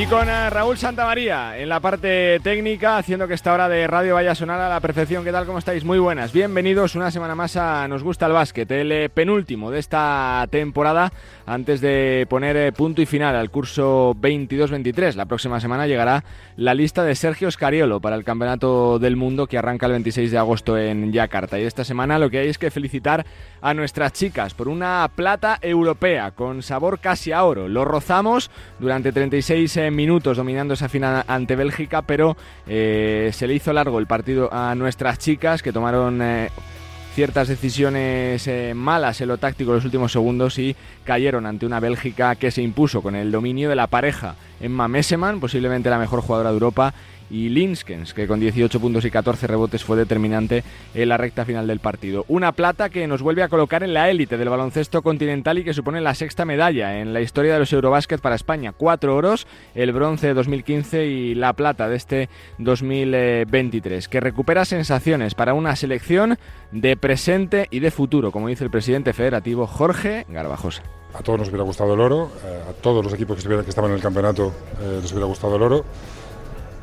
Y con eh, Raúl Santamaría en la parte técnica, haciendo que esta hora de radio vaya a sonar a la perfección. ¿Qué tal? ¿Cómo estáis? Muy buenas. Bienvenidos una semana más a Nos Gusta el Básquet, el eh, penúltimo de esta temporada, antes de poner eh, punto y final al curso 22-23. La próxima semana llegará la lista de Sergio Scariolo para el Campeonato del Mundo que arranca el 26 de agosto en Yakarta. Y esta semana lo que hay es que felicitar a nuestras chicas por una plata europea con sabor casi a oro. Lo rozamos durante 36 minutos dominando esa final ante Bélgica, pero eh, se le hizo largo el partido a nuestras chicas que tomaron eh, ciertas decisiones eh, malas en lo táctico en los últimos segundos y cayeron ante una Bélgica que se impuso con el dominio de la pareja. Emma Messeman, posiblemente la mejor jugadora de Europa, y Linskens, que con 18 puntos y 14 rebotes fue determinante en la recta final del partido. Una plata que nos vuelve a colocar en la élite del baloncesto continental y que supone la sexta medalla en la historia de los Eurobásquet para España. Cuatro oros, el bronce de 2015 y la plata de este 2023, que recupera sensaciones para una selección de presente y de futuro, como dice el presidente federativo Jorge Garbajosa. A todos nos hubiera gustado el oro, eh, a todos los equipos que, estaban en el campeonato eh, les hubiera gustado el oro.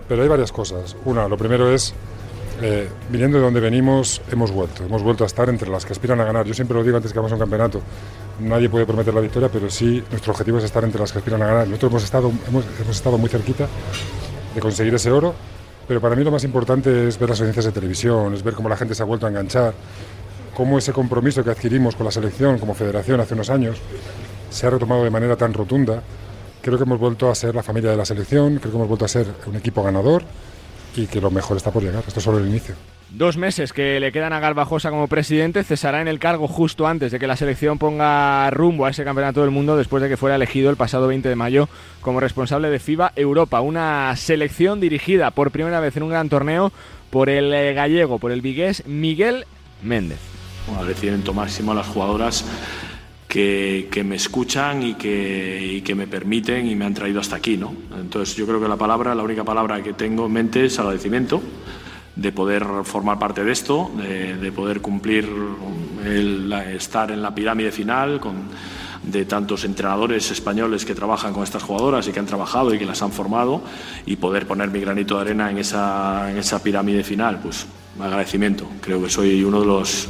Pero hay varias cosas. Una, lo primero es, eh, viniendo de donde venimos, hemos vuelto. Hemos vuelto a estar entre las que aspiran a ganar. Yo siempre lo digo antes que a un campeonato. Nadie puede prometer la victoria, pero sí nuestro objetivo es estar entre las que aspiran a ganar. Nosotros hemos estado, hemos, hemos estado muy cerquita de conseguir ese oro, pero para mí lo más importante es ver las audiencias de televisión, es ver cómo la gente se ha vuelto a enganchar, cómo ese compromiso que adquirimos con la selección como federación hace unos años se ha retomado de manera tan rotunda Creo que hemos vuelto a ser la familia de la selección, creo que hemos vuelto a ser un equipo ganador y que lo mejor está por llegar. Esto es solo el inicio. Dos meses que le quedan a Garbajosa como presidente, cesará en el cargo justo antes de que la selección ponga rumbo a ese campeonato del mundo después de que fuera elegido el pasado 20 de mayo como responsable de FIBA Europa, una selección dirigida por primera vez en un gran torneo por el eh, gallego, por el vigués Miguel Méndez. Un agradecimiento máximo a las jugadoras que, me escuchan y que, que, me permiten y me han traído hasta aquí. ¿no? Entonces yo creo que la palabra, la única palabra que tengo en mente es agradecimiento de poder formar parte de esto, de, poder cumplir el, estar en la pirámide final con, de tantos entrenadores españoles que trabajan con estas jugadoras y que han trabajado y que las han formado y poder poner mi granito de arena en esa, en esa pirámide final, pues agradecimiento. Creo que soy uno de los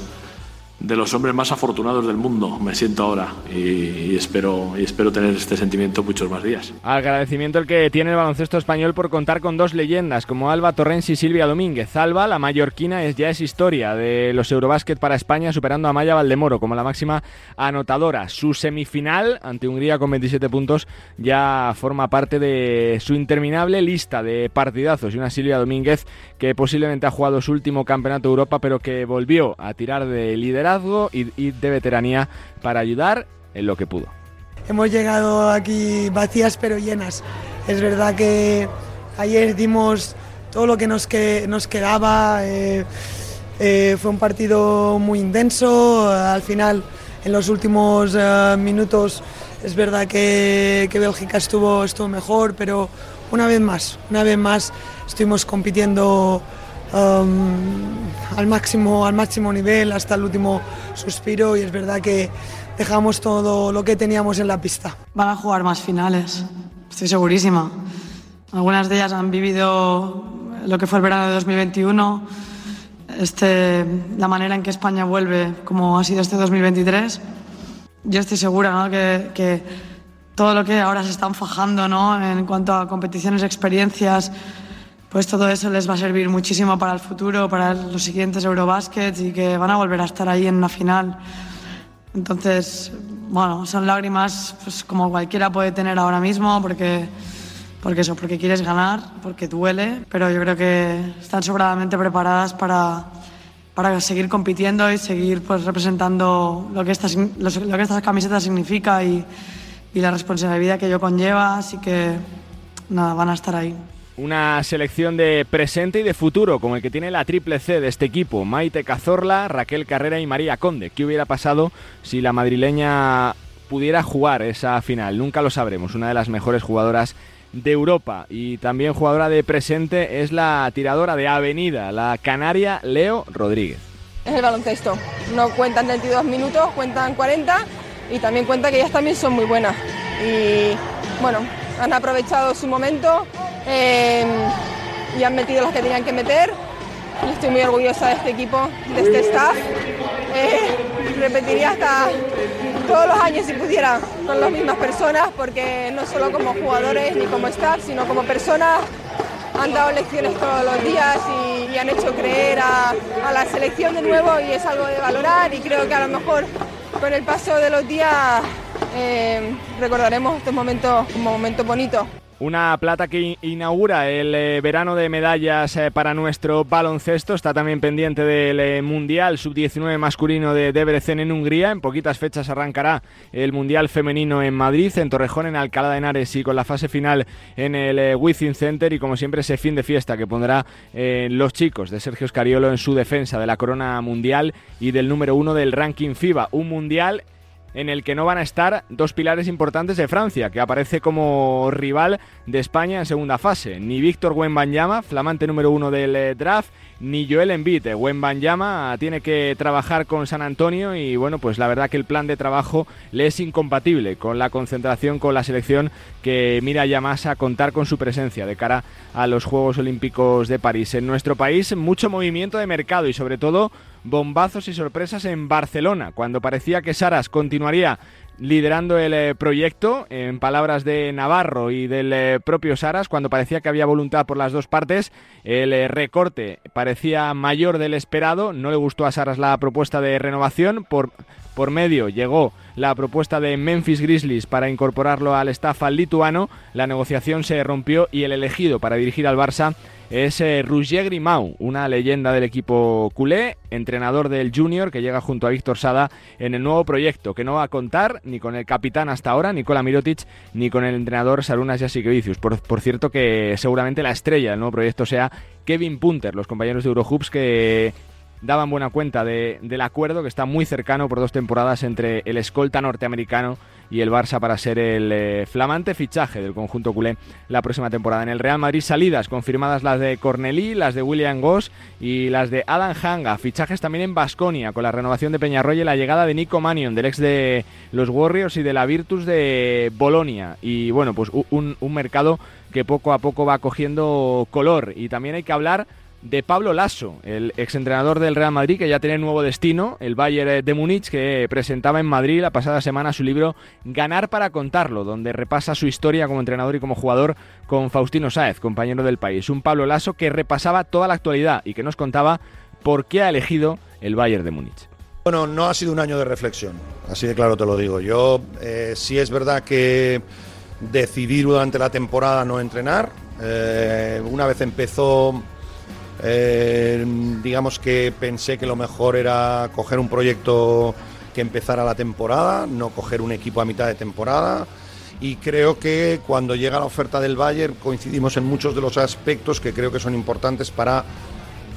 de los hombres más afortunados del mundo, me siento ahora y, espero, y espero tener este sentimiento muchos más días. Agradecimiento el que tiene el baloncesto español por contar con dos leyendas como Alba Torrens y Silvia Domínguez. Alba, la mallorquina, es, ya es historia de los Eurobásquet para España, superando a Maya Valdemoro como la máxima anotadora. Su semifinal ante Hungría con 27 puntos ya forma parte de su interminable lista de partidazos y una Silvia Domínguez que posiblemente ha jugado su último campeonato de Europa pero que volvió a tirar de líder y, de veteranía para ayudar en lo que pudo. Hemos llegado aquí vacías pero llenas. Es verdad que ayer dimos todo lo que nos, que, nos quedaba. Eh, eh, fue un partido muy intenso. Al final, en los últimos eh, minutos, es verdad que, que, Bélgica estuvo, estuvo mejor, pero una vez más, una vez más estuvimos compitiendo Al, máximo, al máximo nivel hasta el último suspiro y es verdad que dejamos todo lo que teníamos en la pista. Van a jugar más finales, estoy segurísima. Algunas de ellas han vivido lo que fue el verano de 2021, este, la manera en que España vuelve como ha sido este 2023. Yo estoy segura que, que todo lo que ahora se están fajando ¿no? en cuanto a competiciones, experiencias, pues todo eso les va a servir muchísimo para el futuro, para los siguientes Eurobaskets y que van a volver a estar ahí en una final. Entonces, bueno, son lágrimas pues, como cualquiera puede tener ahora mismo porque, porque eso, porque quieres ganar, porque duele, pero yo creo que están sobradamente preparadas para, para seguir compitiendo y seguir pues, representando lo que, estas, lo que esta camiseta significa y, y la responsabilidad que ello conlleva, así que nada, van a estar ahí. Una selección de presente y de futuro, como el que tiene la triple C de este equipo, Maite Cazorla, Raquel Carrera y María Conde. ¿Qué hubiera pasado si la madrileña pudiera jugar esa final? Nunca lo sabremos. Una de las mejores jugadoras de Europa y también jugadora de presente es la tiradora de avenida, la canaria Leo Rodríguez. es el baloncesto. No cuentan 32 minutos, cuentan 40 y también cuenta que ellas también son muy buenas. Y bueno, han aprovechado su momento eh, y han metido las que tenían que meter. Y estoy muy orgullosa de este equipo, de este staff. Eh, repetiría hasta todos los años si pudiera con las mismas personas, porque no solo como jugadores ni como staff, sino como personas han dado lecciones todos los días y, han hecho creer a, la selección de nuevo y es algo de valorar y creo que a lo mejor con el paso de los días eh, recordaremos estos momentos como momentos bonitos. Una plata que inaugura el eh, verano de medallas eh, para nuestro baloncesto. Está también pendiente del Mundial Sub-19 masculino de Debrecen en Hungría. En poquitas fechas arrancará el Mundial femenino en Madrid, en Torrejón, en Alcalá de Henares y con la fase final en el Wizzing Center. Y como siempre, ese fin de fiesta que pondrá los chicos de Sergio Scariolo en su defensa de la corona mundial y del número uno del ranking FIBA. Un mundial en el que no van a estar dos pilares importantes de Francia, que aparece como rival de España en segunda fase. Ni Víctor Wembanyama, flamante número uno del eh, draft, ni Joel Embiid. Wembanyama tiene que trabajar con San Antonio y bueno, pues la verdad que el plan de trabajo le es incompatible con la concentración con la selección que mira ya más a contar con su presencia de cara a los Juegos Olímpicos de París. En nuestro país mucho movimiento de mercado y sobre todo bombazos y sorpresas en Barcelona, cuando parecía que Saras continuaría liderando el eh, proyecto, en palabras de Navarro y del eh, propio Saras, cuando parecía que había voluntad por las dos partes, el eh, recorte parecía mayor del esperado, no le gustó a Saras la propuesta de renovación, por, por medio llegó la propuesta de Memphis Grizzlies para incorporarlo al staff al lituano, la negociación se rompió y el elegido para dirigir al Barça es eh, Roger Grimau, una leyenda del equipo culé, entrenador del Junior que llega junto a Víctor Sada en el nuevo proyecto, que no va a contar ni con el capitán hasta ahora, Nicola Mirotic, ni con el entrenador Sarunas Jasikevicius. Por, por cierto que seguramente la estrella del nuevo proyecto sea Kevin Punter, los compañeros de Eurohoops que daban buena cuenta de, del acuerdo que está muy cercano por dos temporadas entre el escolta norteamericano y el Barça para ser el eh, flamante fichaje del conjunto culé la próxima temporada. En el Real Madrid salidas confirmadas las de Cornelí, las de William Goss y las de Adam Hanga. Fichajes también en Basconia con la renovación de Peñarroya y la llegada de Nico Manion, del ex de los Warriors y de la Virtus de Bolonia. Y bueno, pues un, un mercado que poco a poco va cogiendo color. Y también hay que hablar de Pablo Lasso, el exentrenador del Real Madrid, que ya tiene nuevo destino, el Bayern de Múnich, que presentaba en Madrid la pasada semana su libro Ganar para contarlo, donde repasa su historia como entrenador y como jugador con Faustino Sáez, compañero del país. Un Pablo Lasso que repasaba toda la actualidad y que nos contaba por qué ha elegido el Bayern de Múnich. Bueno, no ha sido un año de reflexión, así de claro te lo digo. Yo eh, sí es verdad que decidí durante la temporada no entrenar. Eh, una vez empezó eh, digamos que pensé que lo mejor era coger un proyecto que empezara la temporada, no coger un equipo a mitad de temporada. Y creo que cuando llega la oferta del Bayern coincidimos en muchos de los aspectos que creo que son importantes para,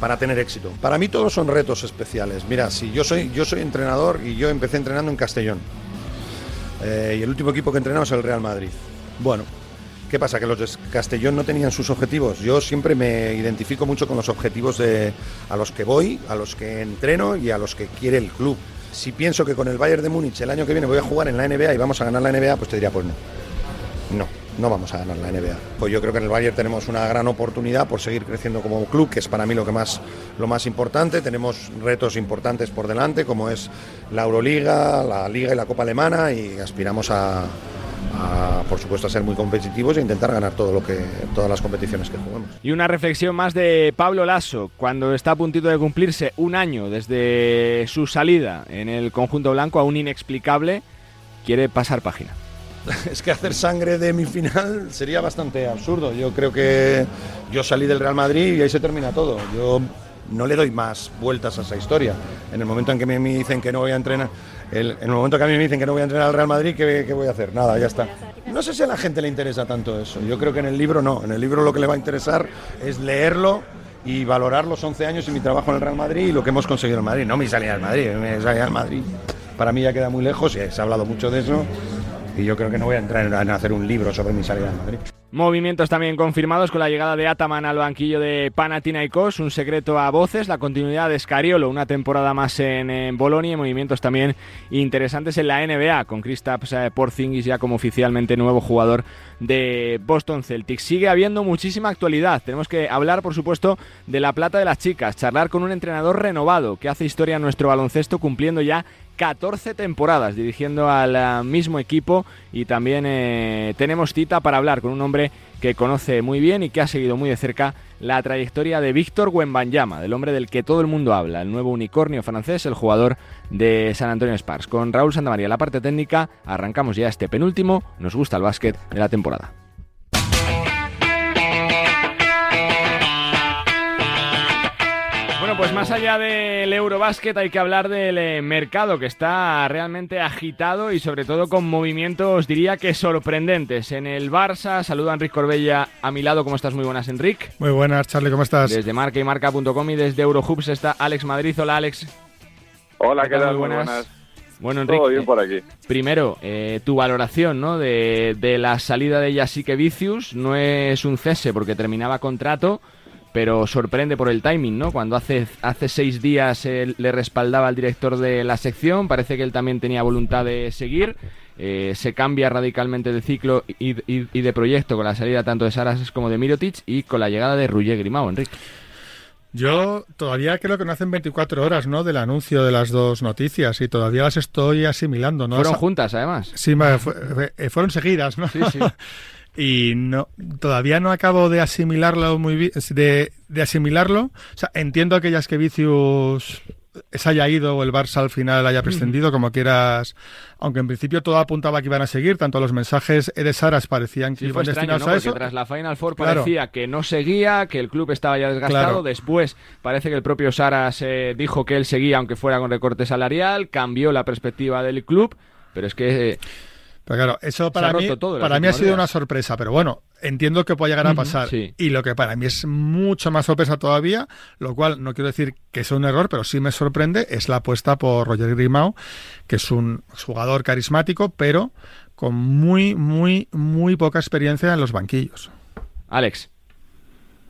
para tener éxito. Para mí todos son retos especiales. Mira, si yo soy, yo soy entrenador y yo empecé entrenando en Castellón. Eh, y el último equipo que entrenamos es el Real Madrid. Bueno, ¿Qué pasa? Que los de Castellón no tenían sus objetivos. Yo siempre me identifico mucho con los objetivos de, a los que voy, a los que entreno y a los que quiere el club. Si pienso que con el Bayern de Múnich el año que viene voy a jugar en la NBA y vamos a ganar la NBA, pues te diría, pues no. No, no vamos a ganar la NBA. Pues yo creo que en el Bayern tenemos una gran oportunidad por seguir creciendo como club, que es para mí lo que más lo más importante. Tenemos retos importantes por delante, como es la Euroliga, la Liga y la Copa Alemana, y aspiramos a, a, por supuesto, a ser muy competitivos e intentar ganar todo lo que, todas las competiciones que juguemos. Y una reflexión más de Pablo Lasso, cuando está a puntito de cumplirse un año desde su salida en el conjunto blanco, aún inexplicable, quiere pasar página. Es que hacer sangre de mi final sería bastante absurdo. Yo creo que yo salí del Real Madrid y ahí se termina todo. Yo no le doy más vueltas a esa historia. En el momento en que me dicen que no voy a entrenar, el, en el momento que a mí me dicen que no voy a entrenar al Real Madrid, ¿qué, ¿qué, voy a hacer? Nada, ya está. No sé si a la gente le interesa tanto eso. Yo creo que en el libro no. En el libro lo que le va a interesar es leerlo y valorar los 11 años y mi trabajo en el Real Madrid y lo que hemos conseguido en Madrid. No mi salida al Madrid, mi salida al Madrid. Para mí ya queda muy lejos y se ha hablado mucho de eso. Y yo creo que no voy a entrar en hacer un libro sobre mi salida al Madrid. Movimientos también confirmados con la llegada de Ataman al banquillo de Panathinaikos, un secreto a voces, la continuidad de Scariolo, una temporada más en, Bolonia y movimientos también interesantes en la NBA, con Kristaps eh, Porzingis ya como oficialmente nuevo jugador de Boston Celtics. Sigue habiendo muchísima actualidad, tenemos que hablar por supuesto de la plata de las chicas, charlar con un entrenador renovado que hace historia en nuestro baloncesto cumpliendo ya 14 temporadas dirigiendo al eh, mismo equipo y también eh, tenemos cita para hablar con un hombre que conoce muy bien y que ha seguido muy de cerca la trayectoria de Víctor Wembanyama, del hombre del que todo el mundo habla, el nuevo unicornio francés, el jugador de San Antonio Spars. Con Raúl Santamaría, la parte técnica, arrancamos ya este penúltimo, nos gusta el básquet de la temporada. Pues más allá del Eurobásquet hay que hablar del eh, mercado que está realmente agitado y sobre todo con movimientos, diría que sorprendentes. En el Barça, saluda a Enrique Corbella a mi lado. ¿Cómo estás? Muy buenas, Enrique. Muy buenas, Charlie, ¿cómo estás? Desde marca y marca.com y desde Eurohoops está Alex Madrid. Hola, Alex. Hola, ¿qué, tal? Muy buenas. Bueno, Enrique, Todo bien por aquí. primero, eh, tu valoración ¿no? de, de la salida de Yasique Vicius. No es un cese porque terminaba contrato, pero sorprende por el timing, ¿no? Cuando hace, hace seis días le respaldaba al director de la sección, parece que él también tenía voluntad de seguir. Eh, se cambia radicalmente de ciclo y, de proyecto con la salida tanto de Saras como de Mirotic y con la llegada de Ruger Grimao, Enrique. Yo todavía creo que no hacen 24 horas, ¿no? Del anuncio de las dos noticias y todavía las estoy asimilando, ¿no? Fueron juntas, además. Sí, eh, fueron seguidas, ¿no? Sí, sí. y no todavía no acabo de asimilarlo muy bien de, de, asimilarlo. O sea entiendo que Vicius se haya ido o el Barça al final haya prescindido, como quieras, aunque en principio todo apuntaba que iban a seguir, tanto los mensajes de Saras parecían que iban destinados a eso. tras la Final Four parecía que no seguía, que el club estaba ya desgastado, después parece que el propio Saras eh, dijo que él seguía aunque fuera con recorte salarial, cambió la perspectiva del club, pero es que... Pero claro, eso para mí, para mí ha sido una sorpresa, pero bueno, entiendo que puede llegar a pasar. Y lo que para mí es mucho más sorpresa todavía, lo cual no quiero decir que sea un error, pero sí me sorprende, es la apuesta por Roger Grimau, que es un jugador carismático, pero con muy, muy, muy poca experiencia en los banquillos. Alex.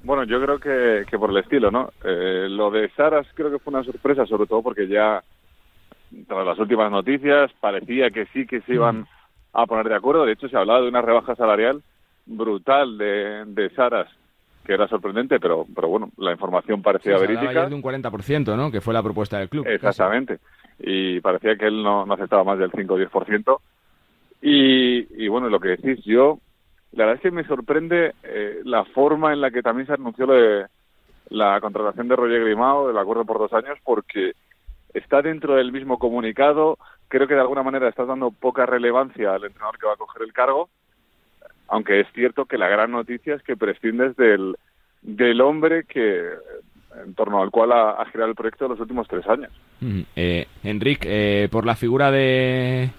Bueno, yo creo que, que por el estilo, ¿no? Eh, lo de Saras creo que fue una sorpresa, sobre todo porque ya, tras las últimas noticias, parecía que sí que se iban a poner de acuerdo. De hecho, se hablaba de una rebaja salarial brutal de, de Saras, que era sorprendente, pero, pero bueno, la información parecía sí, verídica. de un 40%, ¿no? Que fue la propuesta del club. Exactamente. Y parecía que él no, no aceptaba más del 5 o 10%. Y, y bueno, lo que decís, yo, la verdad es que me sorprende eh, la forma en la que también se anunció de la contratación de Roger Grimao, del acuerdo por dos años, porque está dentro del mismo comunicado, creo que de alguna manera estás dando poca relevancia al entrenador que va a coger el cargo, aunque es cierto que la gran noticia es que prescindes del, del hombre que en torno al cual ha, girado el proyecto los últimos tres años. Eh, Enrique, eh, por la figura de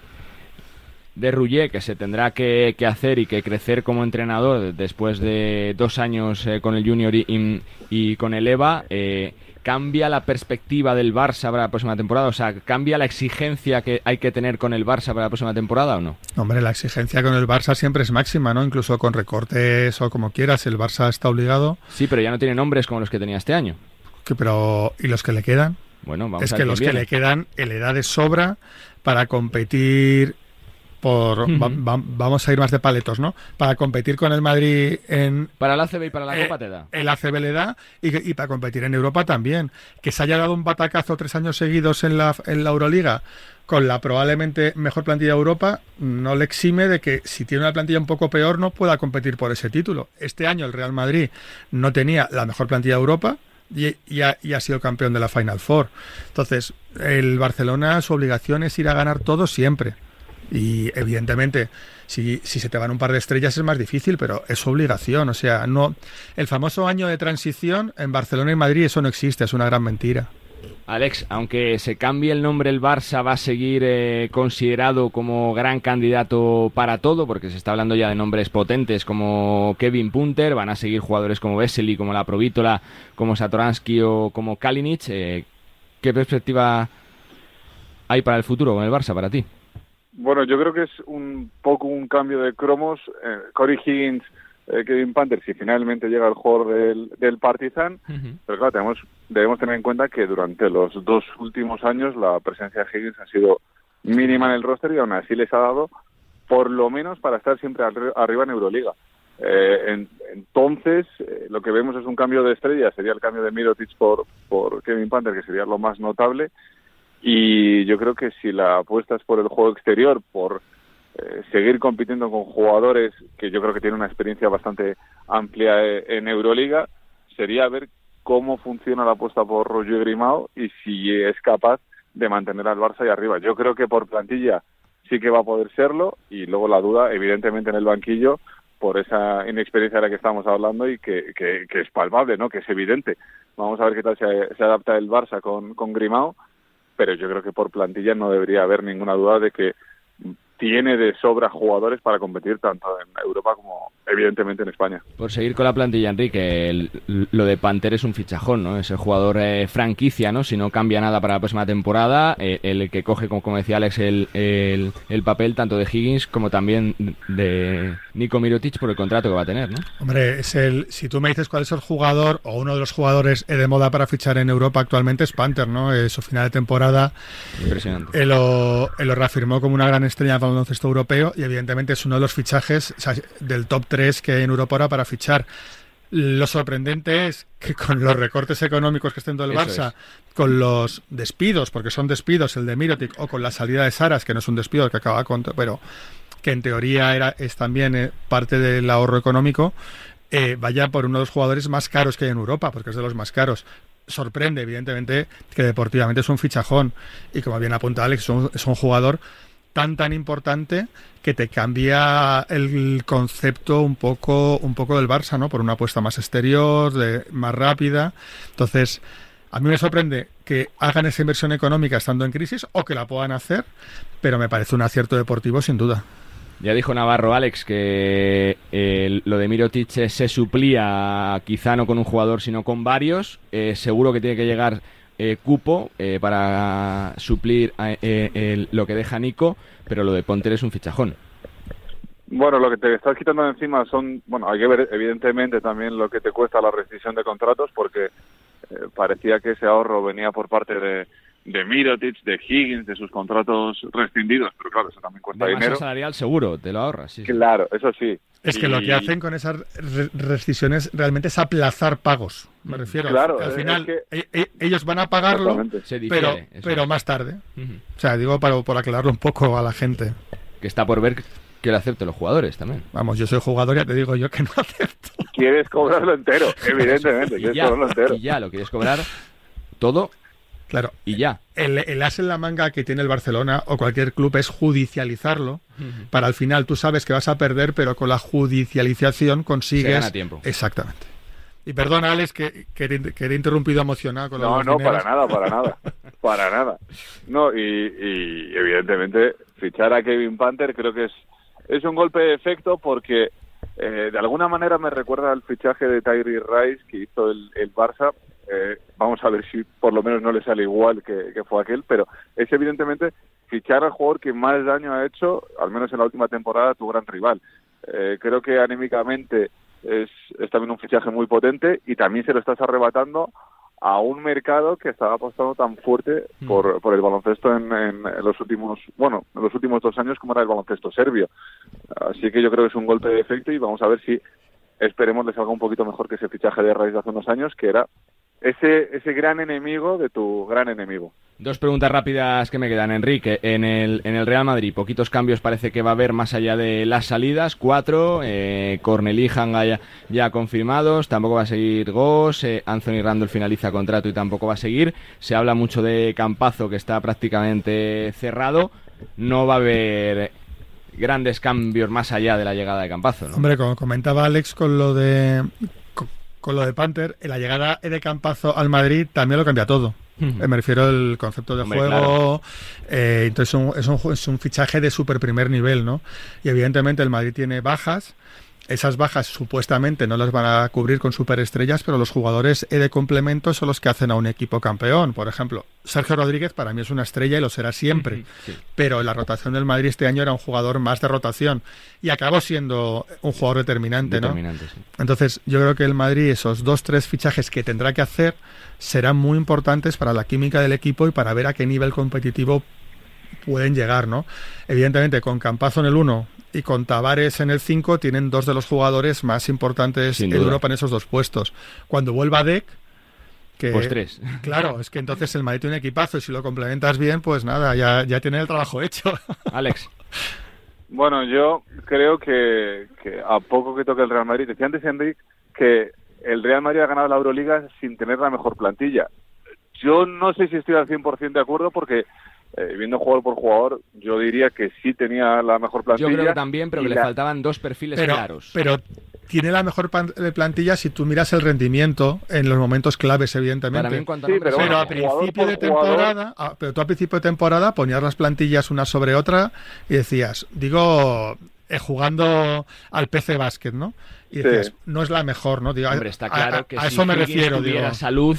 de Rouget que se tendrá que, hacer y que crecer como entrenador después de dos años eh, con el Junior y, y, con el EVA, eh, ¿Cambia la perspectiva del Barça para la próxima temporada? O sea, ¿cambia la exigencia que hay que tener con el Barça para la próxima temporada o no? Hombre, la exigencia con el Barça siempre es máxima, ¿no? Incluso con recortes o como quieras, el Barça está obligado. Sí, pero ya no tiene nombres como los que tenía este año. pero ¿y los que le quedan? Bueno, vamos es que los que le quedan en edad de sobra para competir por vamos a ir más de paletos, ¿no? Para competir con el Madrid en para el ACB y para la Copa te da. El ACB le da y, para competir en Europa también. Que se haya dado un batacazo tres años seguidos en la en la Euroliga con la probablemente mejor plantilla de Europa no le exime de que si tiene una plantilla un poco peor no pueda competir por ese título. Este año el Real Madrid no tenía la mejor plantilla de Europa. Y, y, ha, y, ha, sido campeón de la Final Four. Entonces, el Barcelona, su obligación es ir a ganar todo siempre. Y evidentemente, si, si se te van un par de estrellas es más difícil, pero es obligación. O sea, no. El famoso año de transición en Barcelona y Madrid, eso no existe, es una gran mentira. Alex, aunque se cambie el nombre, el Barça va a seguir eh, considerado como gran candidato para todo, porque se está hablando ya de nombres potentes como Kevin Punter, van a seguir jugadores como Vesely, como La Provítola, como Satoransky o como Kalinic. Eh, ¿Qué perspectiva hay para el futuro con el Barça para ti? Bueno, yo creo que es un poco un cambio de cromos. Eh, Corey Higgins eh, Kevin Panther si finalmente llega el jugador del, del Partizan, pero claro, tenemos, debemos tener en cuenta que durante los dos últimos años la presencia de Higgins ha sido mínima en el roster y aún así les ha dado por lo menos para estar siempre arri- arriba en Euroliga. Eh, en- entonces, eh, lo que vemos es un cambio de estrella, sería el cambio de Mirotic por, por Kevin Panther, que sería lo más notable. Y yo creo que si la apuesta es por el juego exterior, por eh, seguir compitiendo con jugadores que yo creo que tienen una experiencia bastante amplia eh, en Euroliga, sería ver cómo funciona la apuesta por Roger Grimao y si es capaz de mantener al Barça ahí arriba. Yo creo que por plantilla sí que va a poder serlo y luego la duda, evidentemente, en el banquillo por esa inexperiencia de la que estamos hablando y que, que, es palpable, ¿no? Que es evidente. Vamos a ver qué tal se, se adapta el Barça con, con Grimao, pero yo creo que por plantilla no debería haber ninguna duda de que tiene de sobra jugadores para competir tanto en Europa como evidentemente en España. Por seguir con la plantilla, Enrique, el- lo de Panther es un fichajón, ¿no? Es el jugador eh, franquicia, ¿no? Si no cambia nada para la próxima temporada, eh, el que coge, como, como decía Alex, el, el, el papel tanto de Higgins como también de Nico Mirotic por el contrato que va a tener, ¿no? Hombre, es el, si tú me dices cuál es el jugador o uno de los jugadores eh, de moda para fichar en Europa actualmente es Panther, ¿no? Eh, su final de temporada Impresionante. él lo, reafirmó como una gran estrella del baloncesto europeo y evidentemente es uno de los fichajes o sea, del top 3 que hay en Europa ahora para fichar. Lo sorprendente es que con los recortes económicos que está haciendo el Eso Barça, con los despidos, porque son despidos el de Mirotic, o con la salida de Saras, que no es un despido el que acaba con, pero que en teoría era, es también eh, parte del ahorro económico, eh, vaya por uno de los jugadores más caros que hay en Europa, porque es de los más caros. Sorprende, evidentemente, que deportivamente es un fichajón. Y como bien apunta Alex, es un, jugador tan tan importante que te cambia el concepto un poco un poco del Barça, ¿no? Por una apuesta más exterior, de, más rápida. Entonces, a mí me sorprende que hagan esa inversión económica estando en crisis o que la puedan hacer, pero me parece un acierto deportivo sin duda. Ya dijo Navarro Alex que eh, lo de Mirotic se suplía quizá no con un jugador sino con varios. Eh, seguro que tiene que llegar eh, cupo eh, para suplir lo que deja Nico, pero lo de Ponter es un fichajón. Bueno, lo que te estás quitando de encima son, bueno, hay que ver evidentemente también lo que te cuesta la rescisión de contratos, porque parecía que ese ahorro venía por parte de, de Mirotic, de Higgins, de sus contratos rescindidos, pero claro, eso también cuesta De dinero. salarial seguro, te lo ahorras. sí, sí. Claro, eso sí. Es que lo que hacen con esas re- rescisiones realmente es aplazar pagos. Me refiero. Claro, al es final que- e- e- ellos van a pagarlo, difiere, pero, pero más tarde. O sea, digo para, por aclararlo un poco a la gente. Que está por ver que lo acepten los jugadores también. Vamos, yo soy jugador, ya te digo yo que no acepto. Quieres cobrarlo entero, evidentemente, Y quieres ya, cobrarlo entero. y ya, lo quieres cobrar todo Claro, y ya. el, el as en la manga que tiene el Barcelona o cualquier club es judicializarlo. Para al final tú sabes que vas a perder, pero con la judicialización consigues. Se gana tiempo. Exactamente. Y perdona, Alex, que, que, he- que he interrumpido emocionado con de No, no, dineros. para nada, para nada. Para nada. No, y, y evidentemente fichar a Kevin Panther creo que es, es un golpe de efecto porque eh, de alguna manera me recuerda al fichaje de Tyree Rice que hizo el, el Barça. Eh, vamos a ver si por lo menos no le sale igual que, que fue aquel, pero es evidentemente fichar al jugador que más daño ha hecho, al menos en la última temporada, tu gran rival. Eh, creo que anímicamente es, es también un fichaje muy potente y también se lo estás arrebatando a un mercado que estaba apostando tan fuerte por, por el baloncesto en, en- en los últimos, bueno, en los últimos dos años como era el baloncesto serbio. Así que yo creo que es un golpe de efecto y vamos a ver si esperemos le salga un poquito mejor que ese fichaje de raíz de hace unos años, que era ese, ese gran enemigo de tu gran enemigo. Dos preguntas rápidas que me quedan, Enrique. En el, en el Real Madrid, poquitos cambios parece que va a haber más allá de las salidas. Cuatro, eh, Cornelí, Hanga ya, ya confirmados. Tampoco va a seguir Goss. eh, Anthony Randall finaliza contrato y tampoco va a seguir. Se habla mucho de Campazo, que está prácticamente cerrado. No va a haber grandes cambios más allá de la llegada de Campazo, ¿no? Hombre, como comentaba Alex con lo de con, lo de Panther, la llegada de Campazo al Madrid también lo cambia todo. Eh, Me refiero al concepto de Hombre, juego. eh, entonces es un, es, un, ju- es un fichaje de super primer nivel, ¿no? Y evidentemente el Madrid tiene bajas. Esas bajas supuestamente no las van a cubrir con superestrellas, pero los jugadores de complemento son los que hacen a un equipo campeón. Por ejemplo, Sergio Rodríguez para mí es una estrella y lo será siempre, pero la rotación del Madrid este año era un jugador más de rotación y acabó siendo un jugador determinante, ¿no? Entonces, yo creo que el Madrid, esos dos, tres fichajes que tendrá que hacer, serán muy importantes para la química del equipo y para ver a qué nivel competitivo pueden llegar, ¿no? Evidentemente, con Campazo en el 1 y con Tavares en el 5 tienen dos de los jugadores más importantes en Europa en esos dos puestos. Cuando vuelva Deck, que, pues tres. Claro, es que entonces el Madrid tiene un equipazo y si lo complementas bien, pues nada, ya, ya tiene el trabajo hecho. Alex. Bueno, yo creo que, que a poco que toque el Real Madrid, decía antes Enrique que el Real Madrid ha ganado la Euroliga sin tener la mejor plantilla. Yo no sé si estoy al 100% de acuerdo porque eh, viendo jugador por jugador, yo diría que sí tenía la mejor plantilla. Yo creo que también, pero que le faltaban dos perfiles claros. Pero tiene la mejor eh, plantilla si tú miras el rendimiento en los momentos claves, evidentemente. pero, a principio de temporada, pero tú a principio de temporada ponías las plantillas una sobre otra y decías, digo, eh, jugando al PC Basket, ¿no? Y decías, no es la mejor, ¿no? Hombre, está claro que a eso me refiero, digo. salud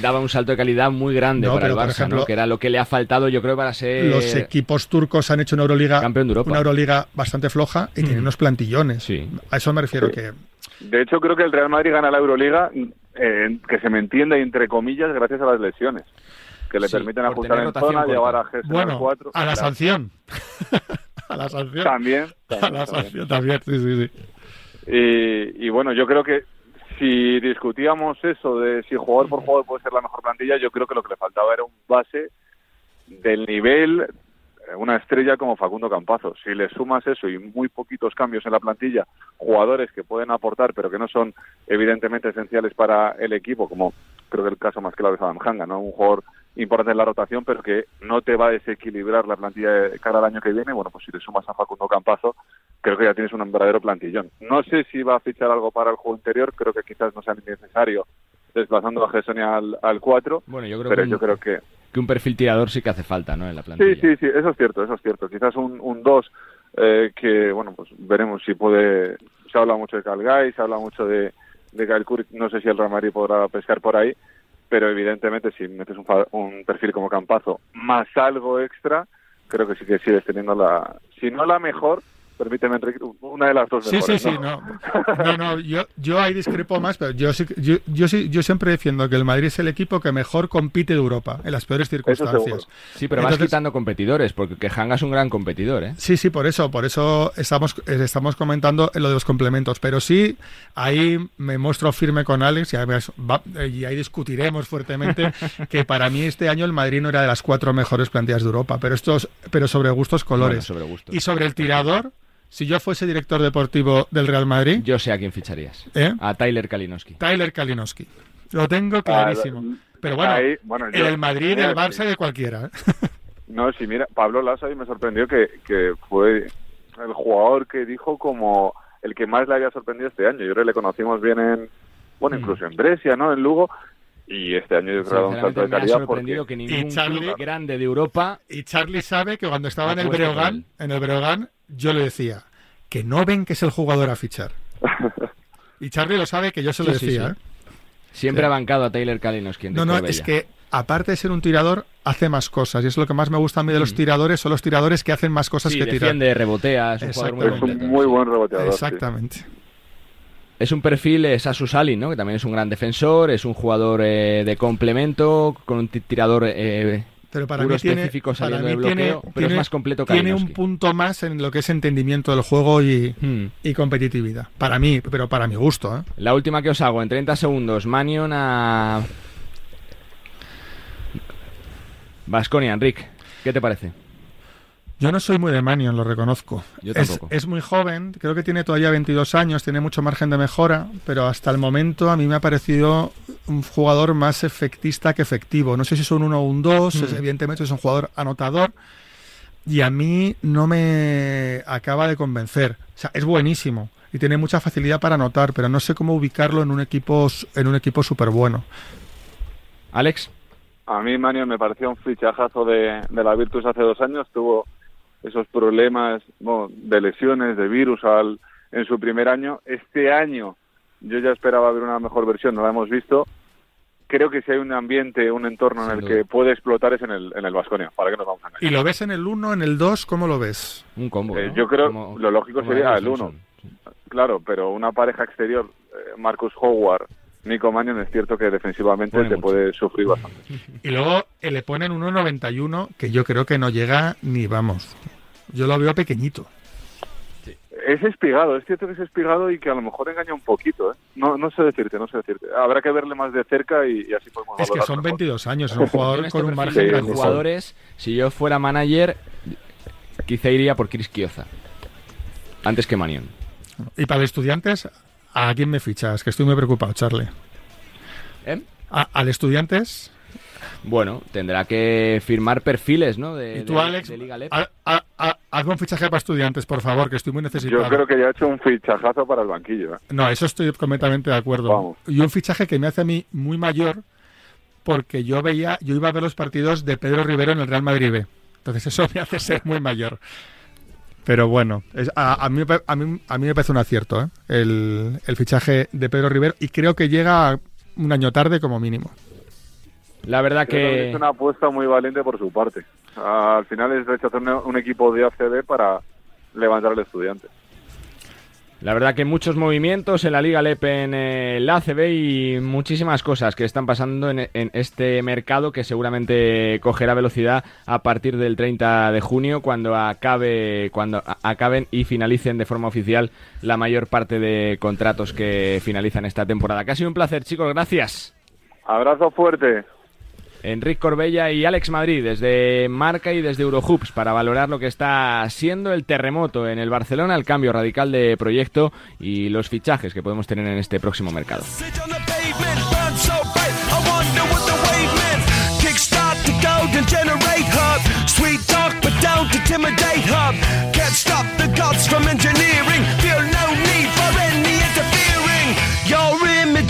daba un salto de calidad muy grande para el Barça, ¿no? que era lo que le ha faltado, yo creo, para ser. Los equipos turcos han hecho una Euroliga, campeón de Europa. una Euroliga bastante floja y tienen unos plantillones. Sí. A eso me refiero que. De hecho, creo que el Real Madrid gana la Euroliga, eh, que se me entienda, entre comillas, gracias a las lesiones. Que le permiten ajustar en zona, llevar a G bueno, 4. A la sanción. a la sanción. También. a la sanción también, sí, sí, sí. Y, y, bueno, yo creo que si discutíamos eso de si jugador por jugador puede ser la mejor plantilla, yo creo que lo que le faltaba era un base del nivel, eh, una estrella como Facundo Campazo. Si le sumas eso y muy poquitos cambios en la plantilla, jugadores que pueden aportar pero que no son evidentemente esenciales para el equipo, como creo que el caso más claro es Adam Hanga, ¿no? Un jugador importante en la rotación, pero que no te va a desequilibrar la plantilla de cara al año que viene. Bueno, pues si le sumas a Facundo Campazo, creo que ya tienes un verdadero plantillón. No sé si va a fichar algo para el juego interior, creo que quizás no sea necesario desplazando a Gesson al, al 4, bueno, yo creo pero que yo creo que... Que un perfil tirador sí que hace falta, ¿no? En la plantilla. Sí, sí, sí, eso es cierto, eso es cierto. Quizás un 2 eh, que, bueno, pues veremos si puede... Se habla mucho de Calgay, se habla mucho de, de Kyle no sé si el Ramari podrá pescar por ahí, pero evidentemente si metes un, un perfil como Campazo más algo extra, creo que sí que sigues teniendo la, si no la mejor, permíteme, Enrique, una de las dos sí, sí, sí, no. no, no, yo, yo ahí discrepo más, pero yo, yo, yo, yo siempre defiendo que el Madrid es el equipo que mejor compite de Europa, en las peores circunstancias. Sí, pero vas quitando competidores, porque que Hanga es un gran competidor, ¿eh? Sí, sí, por eso, por eso estamos, estamos comentando lo de los complementos, pero sí, ahí me muestro firme con Alex y, y ahí discutiremos fuertemente que para mí este año el Madrid no era de las cuatro mejores plantillas de Europa, pero estos, pero sobre gustos colores. sobre gustos. Y sobre el tirador, si yo fuese director deportivo del Real Madrid... Yo sé a quién ficharías. ¿Eh? A Tyler Kalinowski. Tyler Kalinowski. Lo tengo clarísimo. Pero bueno, en el Madrid, el Barça de cualquiera. ¿eh? no, sí, mira, Pablo Lasso me sorprendió que, que fue el jugador que dijo como el que más le había sorprendido este año. Yo creo que le conocimos bien en, bueno, mm. incluso en Brescia, ¿no? En Lugo. Y este año yo creo un salto de calidad. Me ha sorprendido que ningún Charlie, grande de Europa. Y Charlie sabe que cuando estaba en el Breogán, en el Breogán, yo le decía que no ven que es el jugador a fichar. y Charlie lo sabe que yo se lo decía. ¿eh? Siempre ha bancado a Taylor Kalinowski. No, no, es que aparte de ser un tirador, hace más cosas. Y es lo que más me gusta a mí de los mm. tiradores, son los tiradores que hacen más cosas que tirar. de rebotea, es un jugador muy, es un muy buen reboteador. Exactamente. Es un perfil, es Asu Salin, ¿no? que también es un gran defensor, es un jugador eh, de complemento, con un tirador eh, pero para mí tiene, para mí tiene, pero es más completo Tiene un punto más en lo que es entendimiento del juego y, hmm. y competitividad. Para mí, pero para mi gusto. ¿eh? La última que os hago, en 30 segundos, Manion a... Vasconia, Enric, ¿qué te parece? Yo no soy muy de Manion, lo reconozco. Yo tampoco. Es, muy joven, creo que tiene todavía 22 años, tiene mucho margen de mejora, pero hasta el momento a mí me ha parecido un jugador más efectista que efectivo. No sé si es un 1 o un 2, mm. evidentemente es un jugador anotador y a mí no me acaba de convencer. O sea, es buenísimo y tiene mucha facilidad para anotar, pero no sé cómo ubicarlo en un equipo en un equipo súper bueno. Alex. A mí Manion me pareció un fichajazo de, de la Virtus hace dos años. Tuvo esos problemas de lesiones, de virus al en su primer año. Este año yo ya esperaba ver una mejor versión, no la hemos visto. Creo que si hay un ambiente, un entorno en el que puede explotar es en el, en el Baskonia. ¿Para qué nos vamos a engañar? ¿Y lo ves en el 1, en el 2? ¿Cómo lo ves? Un combo. Eh, ¿no? yo creo Como- lo lógico sería el 1. Simpson. Claro, pero una pareja exterior, eh, Marcus Howard, Nico Mannion, es cierto que defensivamente Pone te mucho. puede sufrir bastante. Y luego eh, le ponen 1,91 que yo creo que no llega ni vamos. Yo lo veo pequeñito. Es espigado, es cierto que es espigado y que a lo mejor engaña un poquito, ¿eh? No, no sé decirte, no sé decirte. Habrá que verle más de cerca y, y así podemos Es que son mejor. 22 años, es un jugador este con un margen de jugadores, si yo fuera manager, quizá iría por Chris Kioza. Antes que Manion. Y para estudiantes, ¿a quién me fichas? Que estoy muy preocupado, Charlie. ¿Eh? ¿Al estudiantes? Bueno, tendrá que firmar perfiles, ¿no? De, ¿Y tú, de- Alex? de Liga Lep. A- a- a- hazme un fichaje para estudiantes, por favor, que estoy muy necesitado. Yo creo que ya ha hecho un fichajazo para el banquillo. ¿eh? No, eso estoy completamente de acuerdo. Vamos. Y un fichaje que me hace a mí muy mayor porque yo veía, yo iba a ver los partidos de Pedro Rivero en el Real Madrid B. Entonces eso me hace ser muy mayor. Pero bueno, es- a, a mí, me pa- a, mí, a mí me parece un acierto ¿eh? el, el fichaje de Pedro Rivero y creo que llega un año tarde como mínimo. La verdad que es una apuesta muy valiente por su parte. Al final es rechazar un, equipo de ACB para levantar al estudiante. La verdad que muchos movimientos en la Liga LEP en el ACB y muchísimas cosas que están pasando en, en este mercado que seguramente cogerá velocidad a partir del 30 de junio cuando acabe cuando acaben y finalicen de forma oficial la mayor parte de contratos que finalizan esta temporada. Casi un placer, chicos, gracias. Abrazo fuerte. Enrique Corbella y Alex Madrid desde Marca y desde Eurohoops para valorar lo que está siendo el terremoto en el Barcelona, el cambio radical de proyecto y los fichajes que podemos tener en este próximo mercado.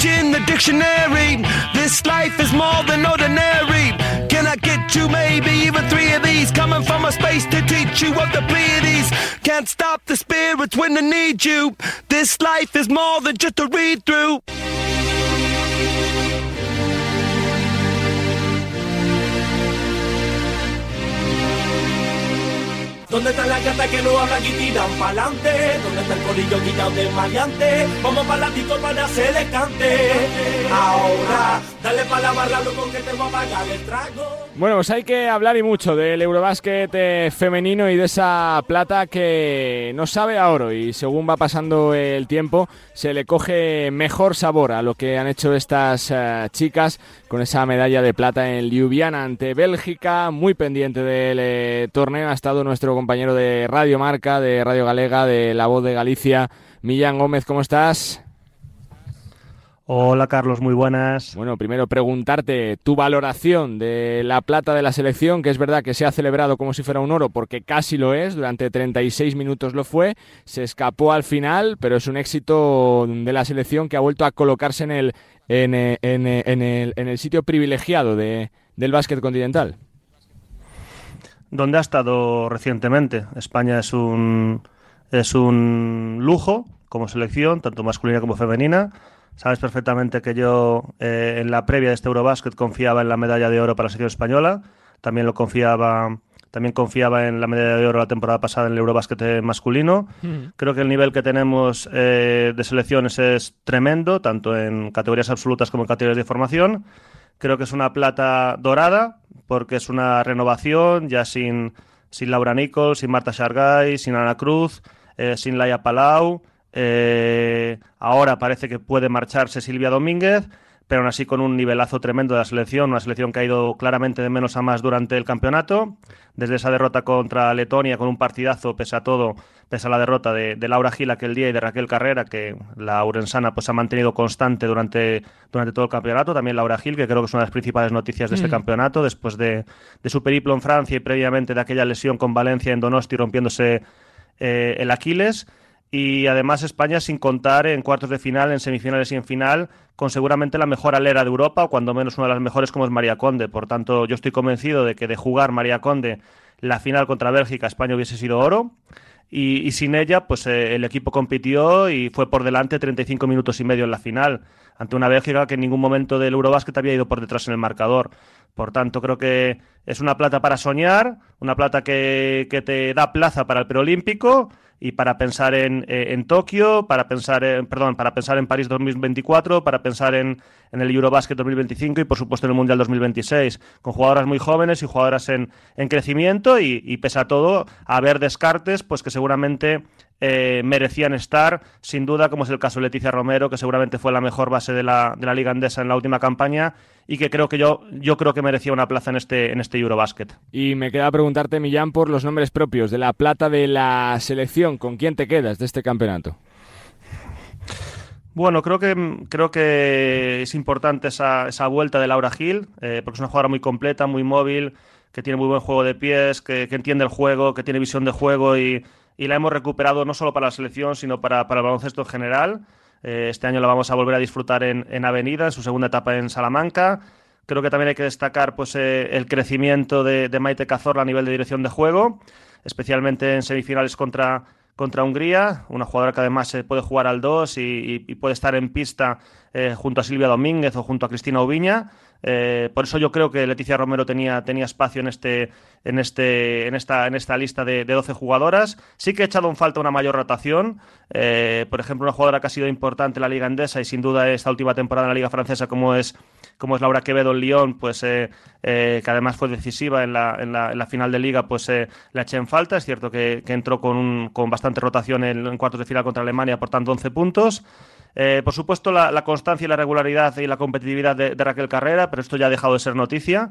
in the dictionary. This life is more than ordinary. Can I get you maybe even three of these? Coming from a space to teach you of the Pleiades. Can't stop the spirits when they need you. This life is more than just a read through. ¿Dónde están las gatas que no hablan y tiran pa'lante? ¿Dónde está el corillo quitado de maleante? Vamos para la para hacer descante. Ahora, dale pa' la barra, loco, que te voy a pagar el trago. Bueno, pues hay que hablar y mucho del Eurobásquet eh, femenino y de esa plata que no sabe a oro y según va pasando el tiempo se le coge mejor sabor a lo que han hecho estas eh, chicas con esa medalla de plata en Ljubljana ante Bélgica, muy pendiente del eh, torneo ha estado nuestro compañero de Radio Marca, de Radio Galega, de La Voz de Galicia, Millán Gómez, ¿cómo estás? Hola Carlos, muy buenas. Bueno, primero preguntarte tu valoración de la plata de la selección, que es verdad que se ha celebrado como si fuera un oro, porque casi lo es, durante 36 minutos lo fue, se escapó al final, pero es un éxito de la selección que ha vuelto a colocarse en el, en, eh, en, eh, en el, en el sitio privilegiado de, del básquet continental. ¿Dónde ha estado recientemente? España es un, es un lujo como selección, tanto masculina como femenina. Sabes perfectamente que yo eh, en la previa de este Eurobásquet confiaba en la medalla de oro para la selección española. También lo confiaba, también confiaba en la medalla de oro la temporada pasada en el Eurobásquet eh, masculino. Creo que el nivel que tenemos eh, de selecciones es tremendo, tanto en categorías absolutas como en categorías de formación. Creo que es una plata dorada, porque es una renovación, ya sin, sin Laura Nichols, sin Marta Shargay, sin Ana Cruz, eh, sin Laia Palau. Eh, ahora parece que puede marcharse Silvia Domínguez, pero aún así con un nivelazo tremendo de la selección, una selección que ha ido claramente de menos a más durante el campeonato. Desde esa derrota contra Letonia, con un partidazo, pese a todo, pese a la derrota de, de Laura Gil aquel día y de Raquel Carrera, que la urensana pues, ha mantenido constante durante, durante todo el campeonato. También Laura Gil, que creo que es una de las principales noticias de este Mm. campeonato, después de, de su periplo en Francia y previamente de aquella lesión con Valencia en Donosti rompiéndose eh, el Aquiles. Y además España sin contar en cuartos de final, en semifinales y en final, con seguramente la mejor alera de Europa, o cuando menos una de las mejores como es María Conde. Por tanto, yo estoy convencido de que de jugar María Conde la final contra Bélgica, España hubiese sido oro. y, sin ella, pues eh, el equipo compitió y fue por delante 35 minutos y medio en la final, ante una Bélgica que en ningún momento del Eurobásquet había ido por detrás en el marcador. Por tanto, creo que es una plata para soñar, una plata que, que te da plaza para el preolímpico y para pensar en, eh, en, Tokio, para pensar en, perdón, para pensar en París 2024, para pensar en, en, el Eurobasket 2025 y por supuesto en el Mundial 2026, con jugadoras muy jóvenes y jugadoras en, en crecimiento y, y, pese a todo, a haber descartes, pues que seguramente eh, merecían estar, sin duda, como es el caso de Leticia Romero, que seguramente fue la mejor base de la, de la Liga Andesa en la última campaña y que creo que yo, yo creo que merecía una plaza en este, en este Eurobasket. Y me queda preguntarte, Millán, por los nombres propios de la plata de la selección. ¿Con quién te quedas de este campeonato? Bueno, creo que, creo que es importante esa, esa vuelta de Laura Gil, eh, porque es una jugadora muy completa, muy móvil, que tiene muy buen juego de pies, que, que entiende el juego, que tiene visión de juego y, y, la hemos recuperado no solo para la selección, sino para, para el baloncesto en general. Eh, este año la vamos a volver a disfrutar en, en, Avenida, en su segunda etapa en Salamanca. Creo que también hay que destacar pues, eh, el crecimiento de, Maite Cazorla a nivel de dirección de juego, especialmente en semifinales contra, contra Hungría, una jugadora que además se puede jugar al 2 y, y, puede estar en pista eh, junto a Silvia Domínguez o junto a Cristina Ubiña. Eh, por eso yo creo que Leticia Romero tenía, tenía espacio en, este, en, este, en, esta, en esta lista de, de 12 jugadoras. Sí que he echado en falta una mayor rotación. Eh, por ejemplo, una jugadora que ha sido importante en la Liga Endesa y sin duda esta última temporada en la Liga Francesa como es, como es Laura Quevedo en Lyon, pues, eh, que además fue decisiva en la, en la, final de Liga, pues la eché en falta. Es cierto que, entró con, con bastante rotación en, en, cuartos de final contra Alemania, aportando 11 puntos. Eh, por supuesto, la, la, constancia y la regularidad y la competitividad de, de, Raquel Carrera, pero esto ya ha dejado de ser noticia.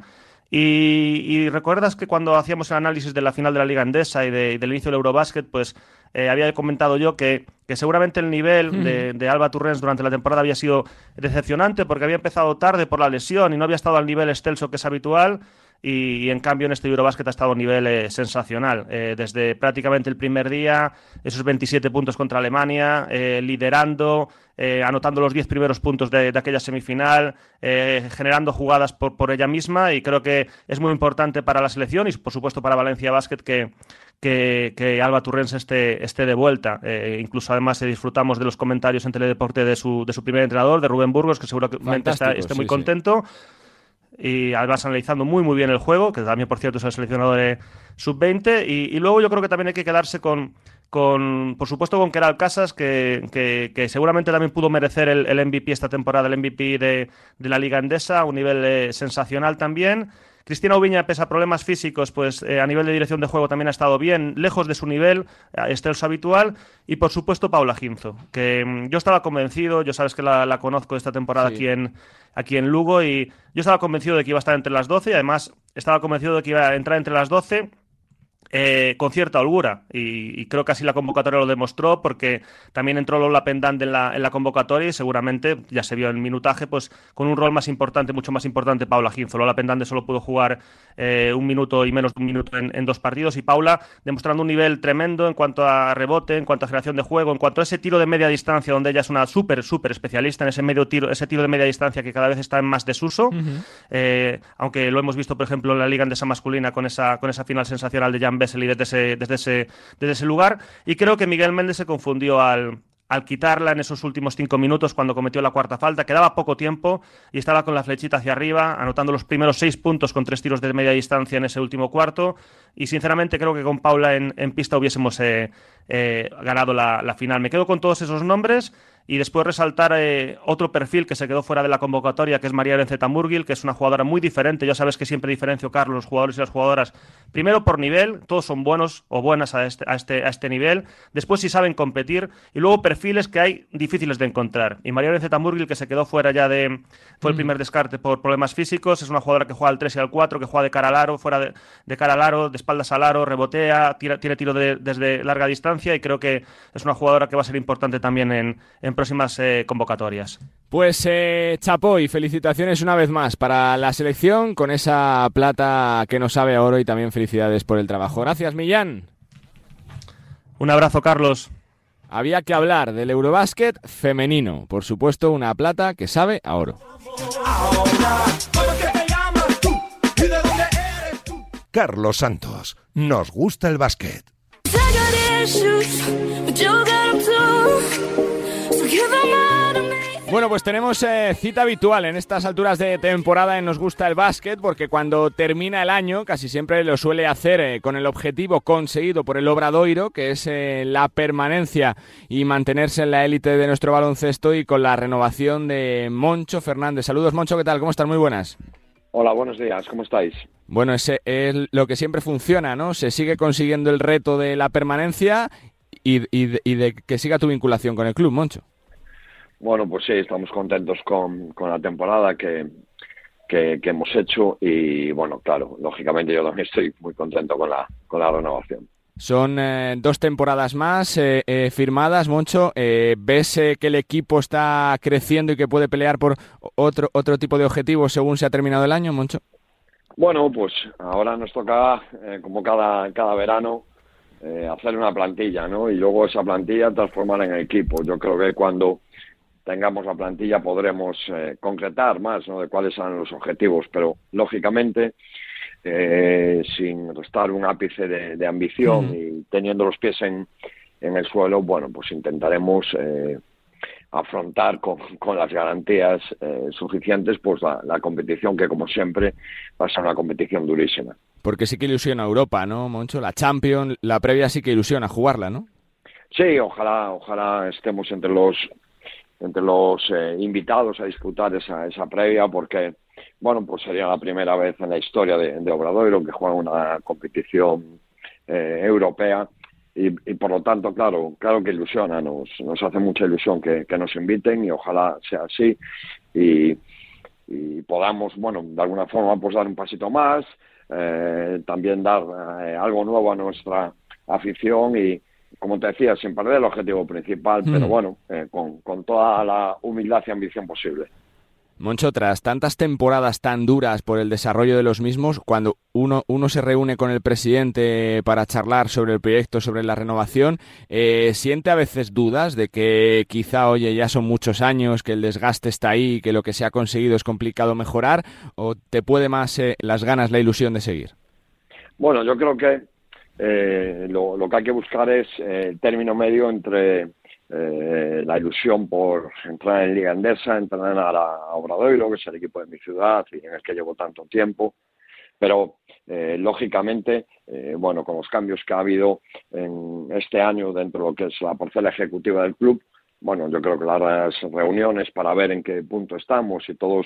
Y, y recuerdas que cuando hacíamos el análisis de la final de la Liga Andesa y, de, y del inicio del Eurobásquet, pues eh, había comentado yo que, que seguramente el nivel mm. de, de, Alba Turrens durante la temporada había sido decepcionante porque había empezado tarde por la lesión y no había estado al nivel excelso que es habitual. Y, y, en cambio en este Eurobasket ha estado a un nivel eh, sensacional. Eh, desde prácticamente el primer día, esos 27 puntos contra Alemania, eh, liderando, eh, anotando los 10 primeros puntos de, de aquella semifinal, eh, generando jugadas por, por, ella misma y creo que es muy importante para la selección y por supuesto para Valencia Basket que, que, que Alba Turrens esté, esté de vuelta. Eh, incluso además disfrutamos de los comentarios en Teledeporte de su, de su primer entrenador, de Rubén Burgos, que seguramente está, esté muy sí, contento. Sí y además analizando muy muy bien el juego, que también por cierto es el seleccionador de sub-20 y, luego yo creo que también hay que quedarse con, con por supuesto con Keral Casas, que, que, que, seguramente también pudo merecer el, el, MVP esta temporada, el MVP de, de la Liga Endesa, a un nivel eh, sensacional también. Cristina Ubiña, pese a problemas físicos, pues eh, a nivel de dirección de juego también ha estado bien, lejos de su nivel excelso habitual. Y por supuesto, Paula Ginzo, que mm, yo estaba convencido, yo sabes que la, la conozco esta temporada sí. aquí, en, aquí en Lugo, y yo estaba convencido de que iba a estar entre las 12, y además estaba convencido de que iba a entrar entre las 12 eh, con cierta holgura y, y, creo que así la convocatoria lo demostró porque también entró Lola Pendant en la, en la convocatoria y seguramente ya se vio en minutaje pues con un rol más importante, mucho más importante Paula Ginzo. Lola Pendante solo pudo jugar eh, un minuto y menos de un minuto en, en, dos partidos y Paula demostrando un nivel tremendo en cuanto a rebote, en cuanto a generación de juego, en cuanto a ese tiro de media distancia donde ella es una súper, súper especialista en ese medio tiro, ese tiro de media distancia que cada vez está en más desuso, uh -huh. eh, aunque lo hemos visto por ejemplo en la liga andesa masculina con esa, con esa final sensacional de Jan Desde ese, desde, ese, lugar. Y creo que Miguel Méndez se confundió al, quitarla en esos últimos cinco minutos cuando cometió la cuarta falta. Quedaba poco tiempo y estaba con la flechita hacia arriba, anotando los primeros seis puntos con tres tiros de media distancia en ese último cuarto. Y sinceramente creo que con Paula en, pista hubiésemos eh, eh, ganado la, final. Me quedo con todos esos nombres y después resaltar eh, otro perfil que se quedó fuera de la convocatoria, que es María Arenceta Murgil, que es una jugadora muy diferente. Ya sabes que siempre diferencio, Carlos, los jugadores y las jugadoras. Primero por nivel, todos son buenos o buenas a este, a este, a este nivel. Después si saben competir. Y luego perfiles que hay difíciles de encontrar. Y María Arenceta Murgil, que se quedó fuera ya de... Fue el primer descarte por problemas físicos. Es una jugadora que juega al 3 y al 4, que juega de cara al aro, fuera de, de cara al aro, de espaldas al aro, rebotea, tira, tiene tiro de, desde larga distancia. Y creo que es una jugadora que va a ser importante también en, en próximas eh, convocatorias. Pues eh, chapó y felicitaciones una vez más para la selección con esa plata que nos sabe a oro y también felicidades por el trabajo. Gracias, Millán. Un abrazo, Carlos. Había que hablar del Eurobásquet femenino, por supuesto, una plata que sabe a oro. Carlos Santos, nos gusta el básquet. Bueno, pues tenemos eh, cita habitual en estas alturas de temporada en Nos Gusta el Básquet, porque cuando termina el año casi siempre lo suele hacer eh, con el objetivo conseguido por el Obradoiro, que es eh, la permanencia y mantenerse en la élite de nuestro baloncesto y con la renovación de Moncho Fernández. Saludos, Moncho, ¿qué tal? ¿Cómo están? Muy buenas. Hola, buenos días, ¿cómo estáis? Bueno, ese es lo que siempre funciona, ¿no? Se sigue consiguiendo el reto de la permanencia y, y de que siga tu vinculación con el club, Moncho. Bueno, pues sí, estamos contentos con, con la temporada que, que, que hemos hecho y bueno, claro, lógicamente yo también estoy muy contento con la, con la renovación. Son eh, dos temporadas más eh, eh, firmadas, Moncho. Eh, ¿Ves que el equipo está creciendo y que puede pelear por otro, otro tipo de objetivos según se ha terminado el año, Moncho? Bueno, pues ahora nos toca, como cada, cada verano, hacer una plantilla, ¿no? Y luego esa plantilla transformarla en equipo. Yo creo que cuando tengamos la plantilla podremos eh, concretar más, ¿no? De cuáles serán los objetivos, pero lógicamente, eh, sin restar un ápice de, de ambición y teniendo los pies en, en el suelo, bueno, pues intentaremos eh, afrontar con, con las garantías eh, suficientes pues la, la competición que como siempre va a ser una competición durísima. Porque sí que ilusiona Europa, ¿no, Moncho? La Champions, la previa sí que ilusiona jugarla, ¿no? Sí, ojalá, ojalá estemos entre los entre los eh, invitados a disputar esa, esa previa porque bueno pues sería la primera vez en la historia de, de Obradoiro que juega una competición eh, europea. Y, por lo tanto claro claro que ilusiona nos, nos hace mucha ilusión que, nos inviten y ojalá sea así. Y, y podamos bueno de alguna forma pues dar un pasito más eh, también dar eh, algo nuevo a nuestra afición y como te decía, sin perder el objetivo principal, Mm. pero bueno, eh, con, con toda la humildad y ambición posible. Moncho, tras tantas temporadas tan duras por el desarrollo de los mismos, cuando uno, uno se reúne con el presidente para charlar sobre el proyecto, sobre la renovación, eh, ¿siente a veces dudas de que quizá, oye, ya son muchos años, que el desgaste está ahí, que lo que se ha conseguido es complicado mejorar? ¿O te puede más eh, las ganas, la ilusión de seguir? Bueno, yo creo que eh, lo, lo que hay que buscar es eh, el término medio entre eh, la ilusión por entrar en Liga Endesa, entrenar a Obradoiro, que es el equipo de mi ciudad y en el que llevo tanto tiempo, pero eh, lógicamente, eh, bueno, con los cambios que ha habido en este año dentro de lo que es la parcela ejecutiva del club, bueno, yo creo que las reuniones para ver en qué punto estamos, si todos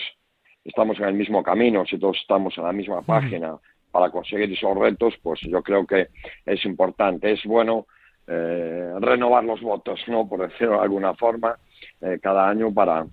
estamos en el mismo camino, si todos estamos en la misma página para conseguir esos retos, pues yo creo que es importante. Es bueno eh, renovar los votos, ¿no? Por decirlo de alguna forma, eh, cada año para,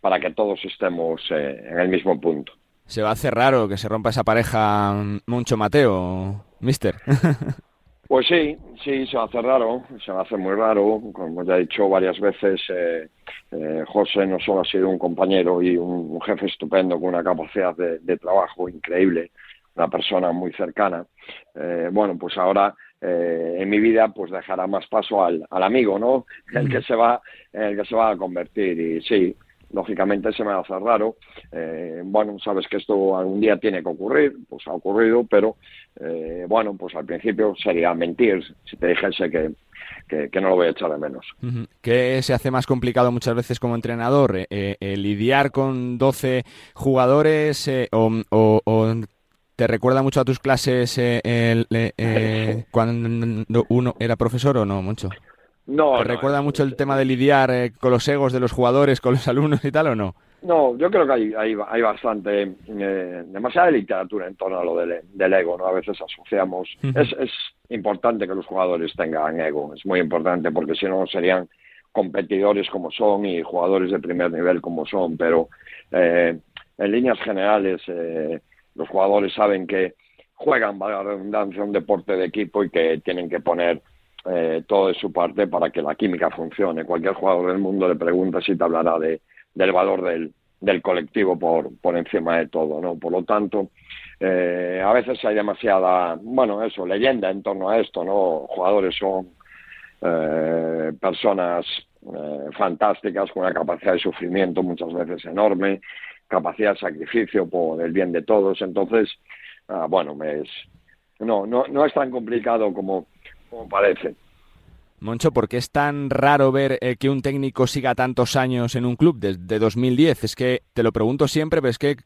para que todos estemos eh, en el mismo punto. Se va a hacer raro que se rompa esa pareja Moncho Mateo, mister. Pues sí, sí, se va a hacer raro, se va a hacer muy raro. Como ya he dicho varias veces, eh, eh, José no solo ha sido un compañero y un, un jefe estupendo con una capacidad de, de trabajo increíble, una persona muy cercana. Eh, bueno, pues ahora eh, en mi vida pues dejará más paso al, al amigo, ¿no? El que se va, el que se va a convertir y sí, lógicamente se me va a hacer raro. Eh, bueno, sabes que esto algún día tiene que ocurrir, pues ha ocurrido, pero eh, bueno, pues al principio sería mentir si te dijese que, que, que no lo voy a echar de menos. ¿Qué se hace más complicado muchas veces como entrenador? Eh, ¿Lidiar con 12 jugadores o, o- o te recuerda mucho a tus clases eh, el, eh, eh, cuando uno era profesor o no, mucho? No, ¿Te no, recuerda mucho el tema de lidiar eh, con los egos de los jugadores, con los alumnos y tal o no? No, yo creo que hay, hay, hay bastante, eh, demasiada literatura en torno a lo del, del ego, ¿no? A veces asociamos. Es, es importante que los jugadores tengan ego, es muy importante porque si no serían competidores como son y jugadores de primer nivel como son, pero eh, en líneas generales eh, los jugadores saben que juegan, valga la redundancia, un deporte de equipo y que tienen que poner eh, todo de su parte para que la química funcione. Cualquier jugador del mundo le pregunta si te hablará de, del valor del, del colectivo por, por encima de todo, ¿no? Por lo tanto, eh, a veces hay demasiada, bueno, eso, leyenda en torno a esto, ¿no? Jugadores son eh, personas eh, fantásticas con una capacidad de sufrimiento muchas veces enorme, capacidad de sacrificio por el bien de todos, entonces, ah, bueno, es, no, no, no es tan complicado como, como parece. Moncho, ¿por qué es tan raro ver eh, que un técnico siga tantos años en un club desde 2010? Es que te lo pregunto siempre, pero es que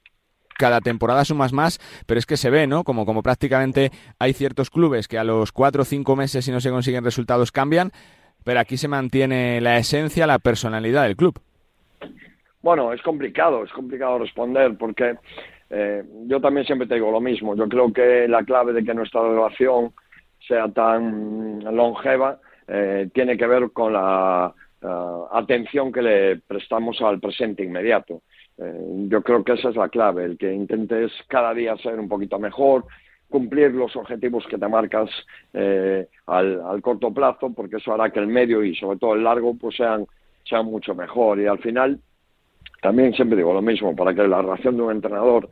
cada temporada sumas más, pero es que se ve, ¿no? Como, como prácticamente hay ciertos clubes que a los cuatro o cinco meses, si no se consiguen resultados, cambian, pero aquí se mantiene la esencia, la personalidad del club. Bueno, es complicado, es complicado responder porque eh, yo también siempre te digo lo mismo. Yo creo que la clave de que nuestra relación sea tan longeva eh, tiene que ver con la uh, atención que le prestamos al presente inmediato. Eh, yo creo que esa es la clave, el que intentes cada día ser un poquito mejor, cumplir los objetivos que te marcas eh, al, al, corto plazo, porque eso hará que el medio y sobre todo el largo pues sean, sean mucho mejor. Y al final, también siempre digo lo mismo, para que la relación de un entrenador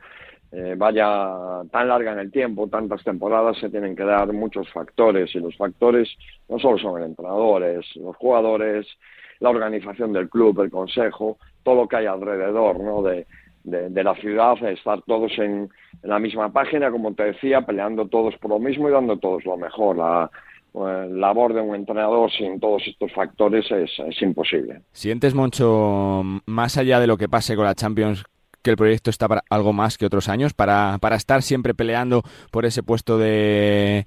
eh, vaya tan larga en el tiempo, tantas temporadas, se tienen que dar muchos factores y los factores no solo son el entrenador, es los jugadores, la organización del club, el consejo, todo lo que hay alrededor ¿no? de, de, la ciudad, estar todos en, en, la misma página, como te decía, peleando todos por lo mismo y dando todos lo mejor. La labor de un entrenador sin todos estos factores es, es imposible. ¿Sientes, Moncho, más allá de lo que pase con la Champions, que el proyecto está para algo más que otros años, para, para estar siempre peleando por ese puesto de,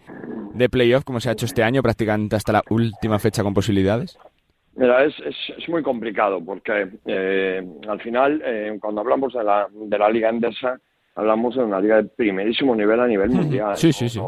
de playoff, como se ha hecho este año, prácticamente hasta la última fecha con posibilidades? Mira, es, es, es muy complicado porque eh, al final, eh, cuando hablamos de la, de la Liga Endesa, hablamos de una liga de primerísimo nivel a nivel mundial. Sí, sí, sí.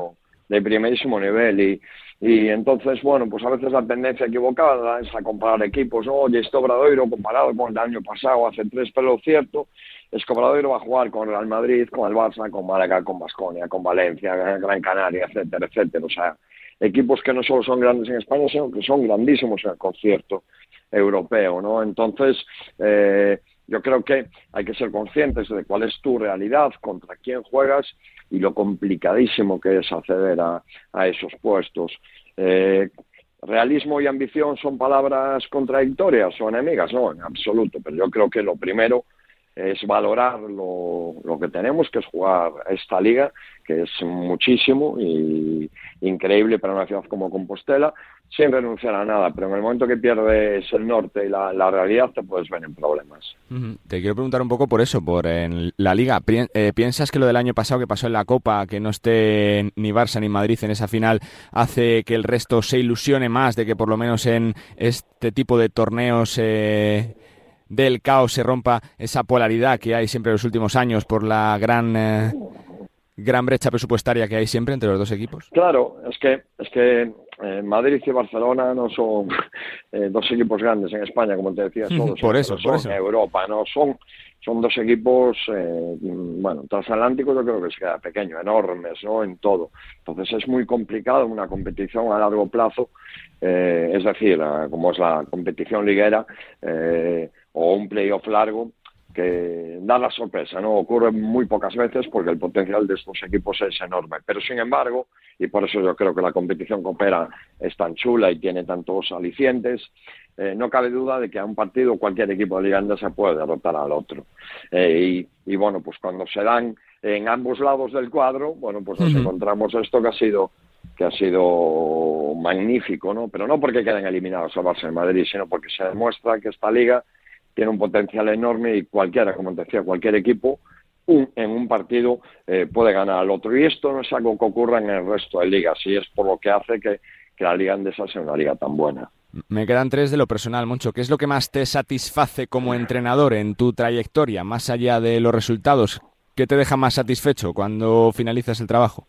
De primerísimo nivel. Y, y entonces, bueno, pues a veces la tendencia equivocada es a comparar equipos. Oye, este Obradoiro comparado con el año pasado, hace tres, pero cierto es que Obradoiro va a jugar con Real Madrid, con el Barça, con Málaga, con Basconia, con Valencia, Gran Canaria, etcétera, etcétera. O sea, equipos que no solo son grandes en España, sino que son grandísimos en el concierto europeo, ¿no? Entonces, eh, yo creo que hay que ser conscientes de cuál es tu realidad, contra quién juegas y lo complicadísimo que es acceder a, esos puestos. Eh, realismo y ambición son palabras contradictorias o enemigas, no, en absoluto, pero yo creo que lo primero es valorar lo, lo, que tenemos, que es jugar esta liga, que es muchísimo y increíble para una ciudad como Compostela, sin renunciar a nada, pero en el momento que pierdes el norte y la, la realidad te puedes ver en problemas. Te quiero preguntar un poco por eso, por en la liga. Eh, ¿Piensas que lo del año pasado que pasó en la Copa, que no esté ni Barça ni Madrid en esa final, hace que el resto se ilusione más de que por lo menos en este tipo de torneos... Eh del caos se rompa esa polaridad que hay siempre en los últimos años por la gran eh, gran brecha presupuestaria que hay siempre entre los dos equipos? Claro, es que es que eh, Madrid y Barcelona no son eh, dos equipos grandes en España, como te decía, todos por eso, son por eso. en Europa, no son son dos equipos, eh, bueno, transatlánticos yo creo que se queda pequeño, enormes, ¿no? En todo. Entonces es muy complicado una competición a largo plazo, eh, es decir, como es la competición liguera, eh, o un playoff largo que da la sorpresa, ¿no? Ocurre muy pocas veces porque el potencial de estos equipos es enorme. Pero sin embargo, y por eso yo creo que la competición coopera es tan chula y tiene tantos alicientes, eh, no cabe duda de que a un partido cualquier equipo de Liga se puede derrotar al otro. Eh, y, y, bueno, pues cuando se dan en ambos lados del cuadro, bueno, pues nos uh -huh. encontramos esto que ha sido que ha sido magnífico, ¿no? Pero no porque queden eliminados al Barça de Madrid, sino porque se demuestra que esta liga tiene un potencial enorme y cualquiera, como te decía, cualquier equipo un, en un partido eh, puede ganar al otro. Y esto no es algo que ocurra en el resto de ligas y es por lo que hace que, que la liga andesa sea una liga tan buena. Me quedan tres de lo personal, Moncho. ¿Qué es lo que más te satisface como entrenador en tu trayectoria, más allá de los resultados? ¿Qué te deja más satisfecho cuando finalizas el trabajo?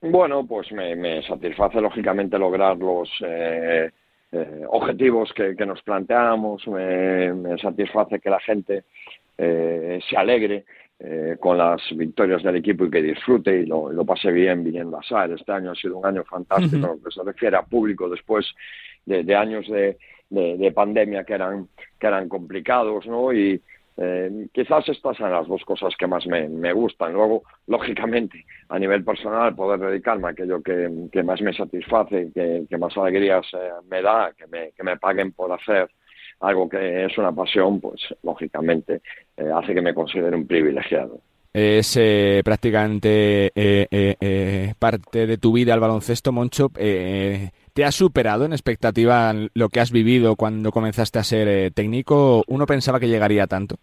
Bueno, pues me, me satisface lógicamente lograr los eh, eh, objetivos que, que, nos planteamos, me, me, satisface que la gente eh, se alegre eh, con las victorias del equipo y que disfrute y lo, lo pase bien viniendo a SAR. Este año ha sido un año fantástico en lo que se refiere a público después de, de años de, de, de, pandemia que eran, que eran complicados, ¿no? Y, eh, quizás estas son las dos cosas que más me, gustan. Luego, lógicamente, a nivel personal, poder dedicarme a aquello que, más me satisface, que, que más alegrías eh, me da, que me, que me paguen por hacer algo que es una pasión, pues lógicamente eh, hace que me considere un privilegiado. Es eh, prácticamente eh, parte de tu vida el baloncesto, Moncho. ¿Te ¿Te has superado en expectativa lo que has vivido cuando comenzaste a ser eh, técnico? ¿Uno pensaba que llegaría tanto?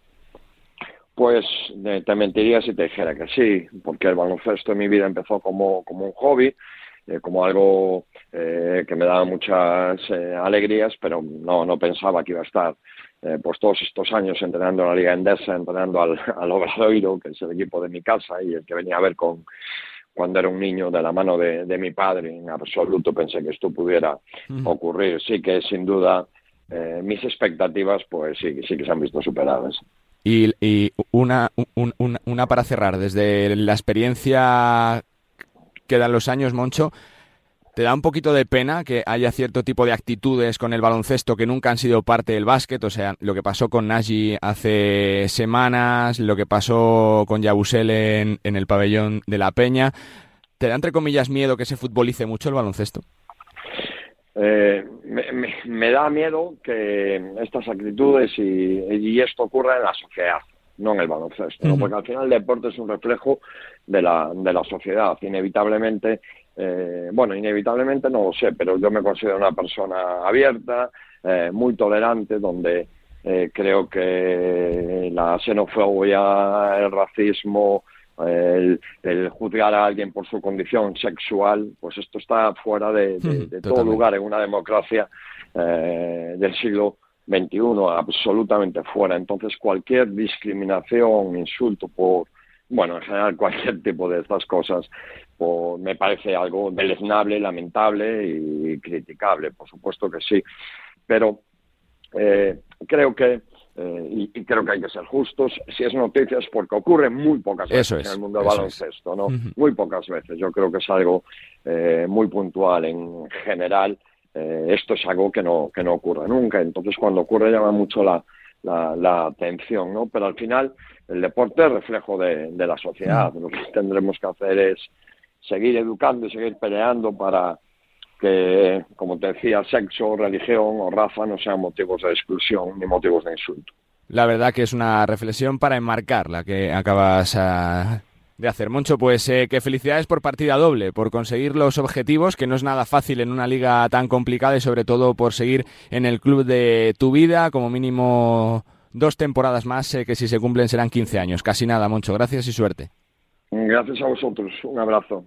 Pues eh, te mentiría si te dijera que sí, porque el baloncesto en mi vida empezó como, como un hobby, eh, como algo eh, que me daba muchas alegrías, pero no, no pensaba que iba a estar pues todos estos años entrenando en la Liga Endesa, entrenando al Obradoiro, que es el equipo de mi casa y el que venía a ver con cuando era un niño de la mano de, de mi padre. En absoluto pensé que esto pudiera ocurrir. Sí que sin duda eh, mis expectativas pues sí, sí que se han visto superadas. Y, y una, un- un- una para cerrar, desde la experiencia que dan los años, Moncho, ¿te da un poquito de pena que haya cierto tipo de actitudes con el baloncesto que nunca han sido parte del básquet? O sea, lo que pasó con Nagy hace semanas, lo que pasó con Yabusel en, en el pabellón de la Peña. ¿Te da, entre comillas, miedo que se futbolice mucho el baloncesto? Eh, me, me- me da miedo que estas actitudes y, y esto ocurra en la sociedad, no en el baloncesto, porque al final el deporte es un reflejo de la, de la sociedad. Inevitablemente, eh, bueno, inevitablemente no lo sé, pero yo me considero una persona abierta, eh, muy tolerante, donde eh, creo que la xenofobia, el racismo, el, el juzgar a alguien por su condición sexual, pues esto está fuera de, de- Mm, de todo lugar en una democracia eh, del siglo XXI, absolutamente fuera. Entonces, cualquier discriminación, insulto por, bueno, en general cualquier tipo de estas cosas, pues, me parece algo deleznable, lamentable y criticable, por supuesto que sí. Pero eh, creo que eh, y, y creo que hay que ser justos. Si es noticias, porque ocurre muy pocas veces Eso es, en el mundo del baloncesto, ¿no? Muy pocas veces. Yo creo que es algo eh, muy puntual en general. Eh, esto es algo que no que no ocurre nunca. Entonces, cuando ocurre llama mucho la, la, la atención, ¿no? Pero al final el deporte es reflejo de, de la sociedad. Lo que tendremos que hacer es seguir educando y seguir peleando para que, como te decía, sexo, religión o raza no sean motivos de exclusión ni motivos de insulto. La verdad que es una reflexión para enmarcar la que acabas ah, de hacer. Moncho, pues eh, que felicidades por partida doble, por conseguir los objetivos, que no es nada fácil en una liga tan complicada y sobre todo por seguir en el club de tu vida, como mínimo dos temporadas más, eh, que si se cumplen serán 15 años. Casi nada, Moncho. Gracias y suerte. Gracias a vosotros. Un abrazo.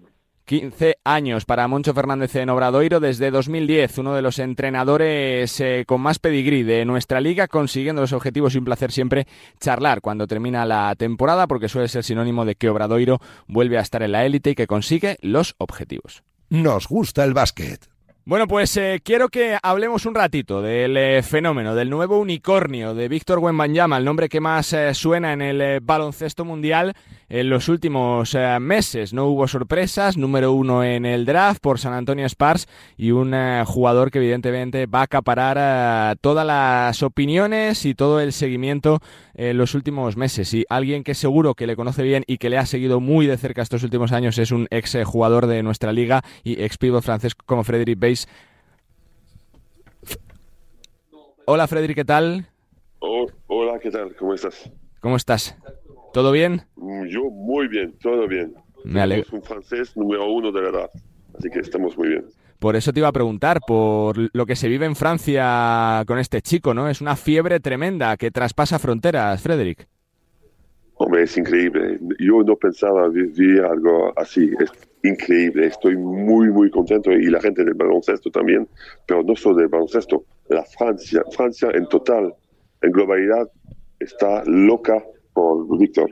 15 años para Moncho Fernández en Obradoiro desde 2010, uno de los entrenadores eh, con más pedigrí de nuestra liga, consiguiendo los objetivos y un placer siempre charlar cuando termina la temporada, porque suele ser sinónimo de que Obradoiro vuelve a estar en la élite y que consigue los objetivos. Nos gusta el básquet. Bueno, pues eh, quiero que hablemos un ratito del eh, fenómeno, del nuevo unicornio de Víctor Wembanyama, el nombre que más eh, suena en el baloncesto mundial en los últimos eh, meses. No hubo sorpresas, número uno en el draft por San Antonio Spurs y un eh, jugador que evidentemente va a acaparar eh, todas las opiniones y todo el seguimiento en los últimos meses. Y alguien que seguro que le conoce bien y que le ha seguido muy de cerca estos últimos años es un ex jugador de nuestra liga y ex pívot francés como Frederic Beis. Hola Frederic, ¿qué tal? Oh, hola, ¿qué tal? ¿Cómo estás? ¿Cómo estás? ¿Todo bien? Yo muy bien, todo bien. Me alegro. Un francés número uno de la edad, así que estamos muy bien. Por eso te iba a preguntar, por lo que se vive en Francia con este chico, ¿no? Es una fiebre tremenda que traspasa fronteras, Frederic. Hombre, es increíble. Yo no pensaba vivir algo así. Es increíble. Estoy muy, muy contento y la gente del baloncesto también, pero no solo del baloncesto. La Francia, Francia en total, en globalidad, está loca por Víctor.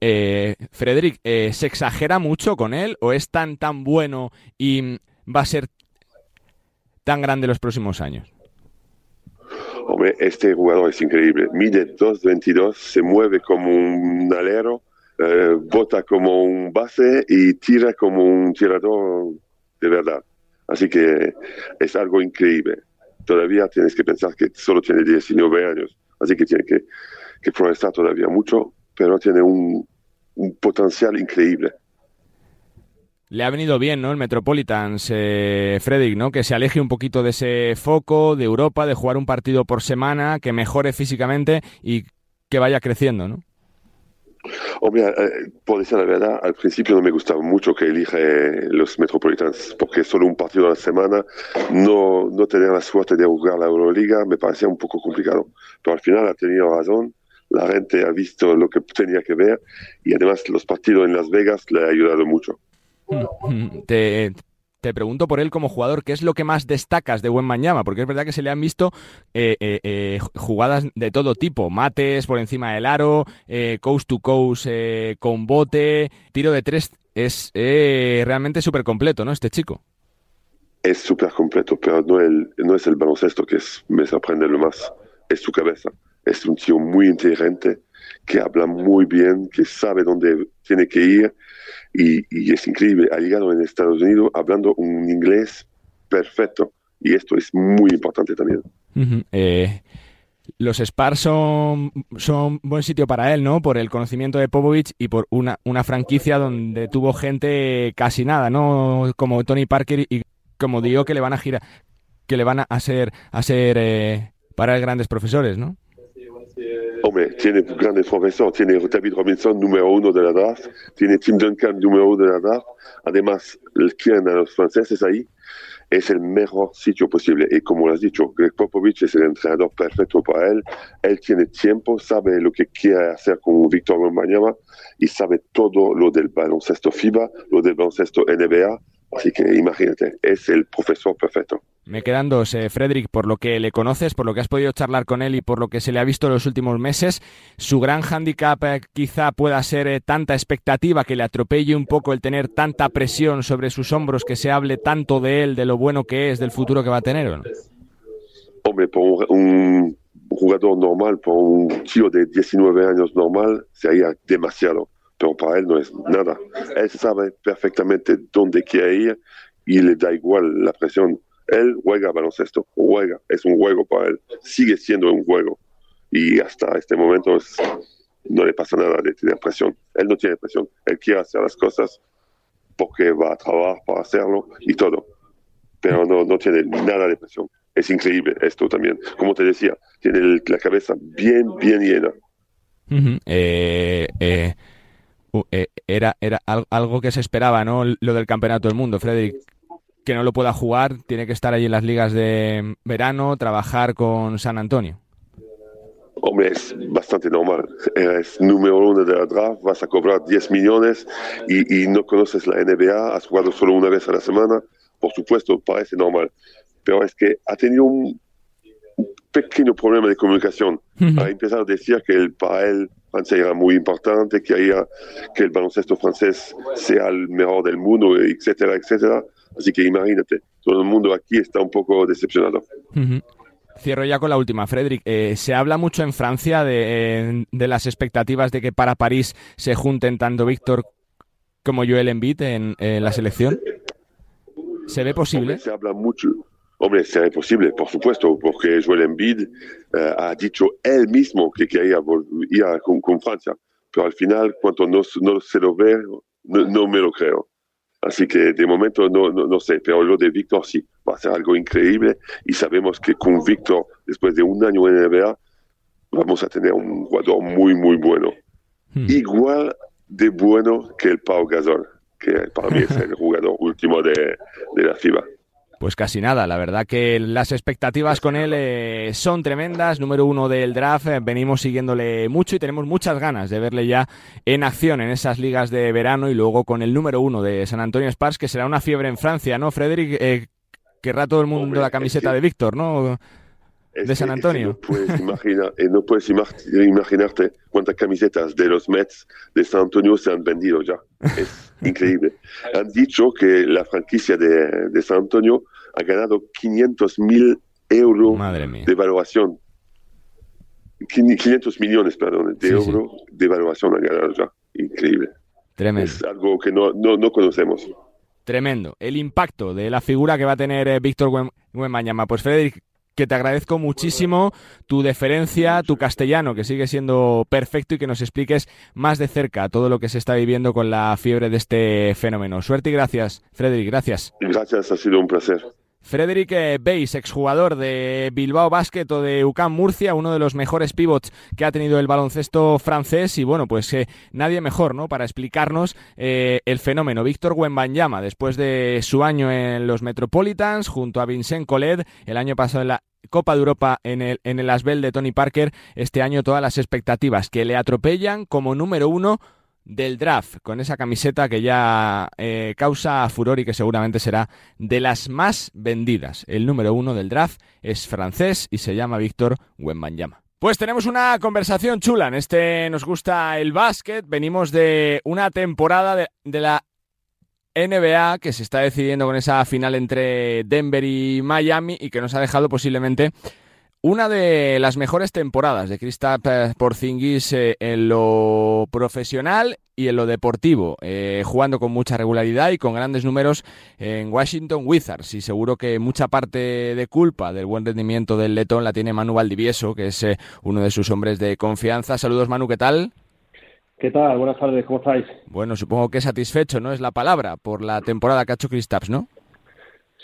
Eh, Frederic, eh, ¿se exagera mucho con él o es tan tan bueno y mm, va a ser tan grande los próximos años? Hombre, este jugador es increíble. Mide 2.22, se mueve como un alero, eh, bota como un base y tira como un tirador de verdad. Así que es algo increíble. Todavía tienes que pensar que solo tiene 19 años, así que tiene que, que progresar todavía mucho, pero tiene un, un potencial increíble. Le ha venido bien, ¿no? El Metropolitans, eh, ¿no? Que se aleje un poquito de ese foco de Europa, de jugar un partido por semana, que mejore físicamente y que vaya creciendo, ¿no? Hombre, eh, por decir la verdad, al principio no me gustaba mucho que elige los Metropolitans, porque solo un partido a la semana, no, no tener la suerte de jugar la Euroliga me parecía un poco complicado. Pero al final ha tenido razón, la gente ha visto lo que tenía que ver y además los partidos en Las Vegas le ha ayudado mucho. Te, te pregunto por él como jugador, ¿qué es lo que más destacas de Buen Mañama? Porque es verdad que se le han visto eh, eh, eh, jugadas de todo tipo, mates por encima del aro, coast to coast con bote, tiro de tres, es realmente súper completo, ¿no? Este chico. Es súper completo, pero no, el, no es el baloncesto que es, me sorprende lo más, es su cabeza. Es un tío muy inteligente, que habla muy bien, que sabe dónde tiene que ir y, es increíble. Ha llegado en Estados Unidos hablando un inglés perfecto y esto es muy importante también. Eh, los Spars son, son buen sitio para él, ¿no? Por el conocimiento de Popovich y por una, una franquicia donde tuvo gente casi nada, ¿no? Como Tony Parker y como digo que le van a girar, que le van a ser, a ser eh, para grandes profesores, ¿no? Hombre, tiene grandes profesores, tiene David Robinson, número uno de la draft, tiene Tim Duncan, número uno de la draft. Además, quieren a los franceses ahí. Es el mejor sitio posible. Y como lo has dicho, Greg Popovich es el entrenador perfecto para él. Él tiene tiempo, sabe lo que quiere hacer con Víctor Wembanyama y sabe todo lo del baloncesto FIBA, lo del baloncesto NBA. Así que imagínate, es el profesor perfecto. Me quedan dos, eh, Frederick, por lo que le conoces, por lo que has podido charlar con él y por lo que se le ha visto en los últimos meses. Su gran hándicap eh, quizá pueda ser eh, tanta expectativa que le atropelle un poco el tener tanta presión sobre sus hombros, que se hable tanto de él, de lo bueno que es, del futuro que va a tener. ¿no? Hombre, por un, jugador normal, por un tío de 19 años normal, sería demasiado. Pero para él no es nada. Él sabe perfectamente dónde quiere ir y le da igual la presión él juega baloncesto, juega, es un juego para él, sigue siendo un juego. Y hasta este momento no le pasa nada de tener presión. Él no tiene presión, él quiere hacer las cosas porque va a trabajar para hacerlo y todo. Pero no, no tiene nada de presión. Es increíble esto también. Como te decía, tiene la cabeza bien, bien llena. Eh, eh, eh, era, era algo que se esperaba, ¿no? Lo del campeonato del mundo, Frederick que no lo pueda jugar, tiene que estar allí en las ligas de verano, trabajar con San Antonio. Hombre, es bastante normal. Es número uno de la draft, vas a cobrar 10 millones y, no conoces la NBA, has jugado solo una vez a la semana. Por supuesto, parece normal. Pero es que ha tenido un pequeño problema de comunicación. Ha empezado a decir que el, para él Francia era muy importante, que, haya, que el baloncesto francés sea el mejor del mundo, etcétera, etcétera. Así que imagínate, todo el mundo aquí está un poco decepcionado. Cierro ya con la última, Frederick. Eh, se habla mucho en Francia de, las expectativas de que para París se junten tanto Víctor como Joel Embiid en, en la selección. ¿Se ve posible? se habla mucho. Hombre, sería posible, por supuesto, porque Joel Embiid eh, ha dicho él mismo que quería ir con, con, Francia, pero al final, cuando no, no se lo ve, no, me lo creo. Así que de momento no, no, sé, pero lo de Víctor sí, va a ser algo increíble y sabemos que con Víctor, después de un año en NBA, vamos a tener un jugador muy, muy bueno. Hmm. Igual de bueno que el Pau Gasol, que para mí es el jugador último de, de la FIBA. Pues casi nada, la verdad que las expectativas con él eh, son tremendas, número uno del draft, eh, venimos siguiéndole mucho y tenemos muchas ganas de verle ya en acción en esas ligas de verano y luego con el número uno de San Antonio Spars, que será una fiebre en Francia, ¿no, Frederick? Eh, querrá todo el mundo la camiseta de Víctor, ¿no? De San Antonio. no puedes, imaginar, no puedes imaginarte cuántas camisetas de los Mets de San Antonio se han vendido ya. Es increíble. Han dicho que la franquicia de, de San Antonio ha ganado 500 mil euros de evaluación. 500 millones, perdón, de euros de evaluación han ganado ya. Increíble. Tremendo. Es algo que no, no, no conocemos. Tremendo. El impacto de la figura que va a tener eh, Víctor Wembanyama. Pues Frederic, que te agradezco muchísimo tu deferencia, tu castellano, que sigue siendo perfecto y que nos expliques más de cerca todo lo que se está viviendo con la fiebre de este fenómeno. Suerte y gracias, Frederic, gracias. Gracias, ha sido un placer. Frederick Beis, exjugador de Bilbao Basket o de UCAM Murcia, uno de los mejores pivots que ha tenido el baloncesto francés y bueno, pues eh, nadie mejor, ¿no? Para explicarnos eh, el fenómeno. Víctor Wembanyama, después de su año en los Metropolitans, junto a Vincent Collet, el año pasado en la Copa de Europa en el, en el Asbel de Tony Parker, este año todas las expectativas que le atropellan como número uno del draft, con esa camiseta que ya eh, causa furor y que seguramente será de las más vendidas. El número uno del draft es francés y se llama Víctor Wembanyama. Pues tenemos una conversación chula. En este nos gusta el básquet. Venimos de una temporada de, de la NBA que se está decidiendo con esa final entre Denver y Miami y que nos ha dejado posiblemente una de las mejores temporadas de Kristaps Porzingis eh, en lo profesional y en lo deportivo, eh, jugando con mucha regularidad y con grandes números en Washington Wizards. Y seguro que mucha parte de culpa del buen rendimiento del letón la tiene Manu Valdivieso, que es eh, uno de sus hombres de confianza. Saludos Manu, ¿qué tal? ¿Qué tal? Buenas tardes, ¿cómo estáis? Bueno, supongo que satisfecho, ¿no? Es la palabra por la temporada que ha hecho Kristaps, ¿no?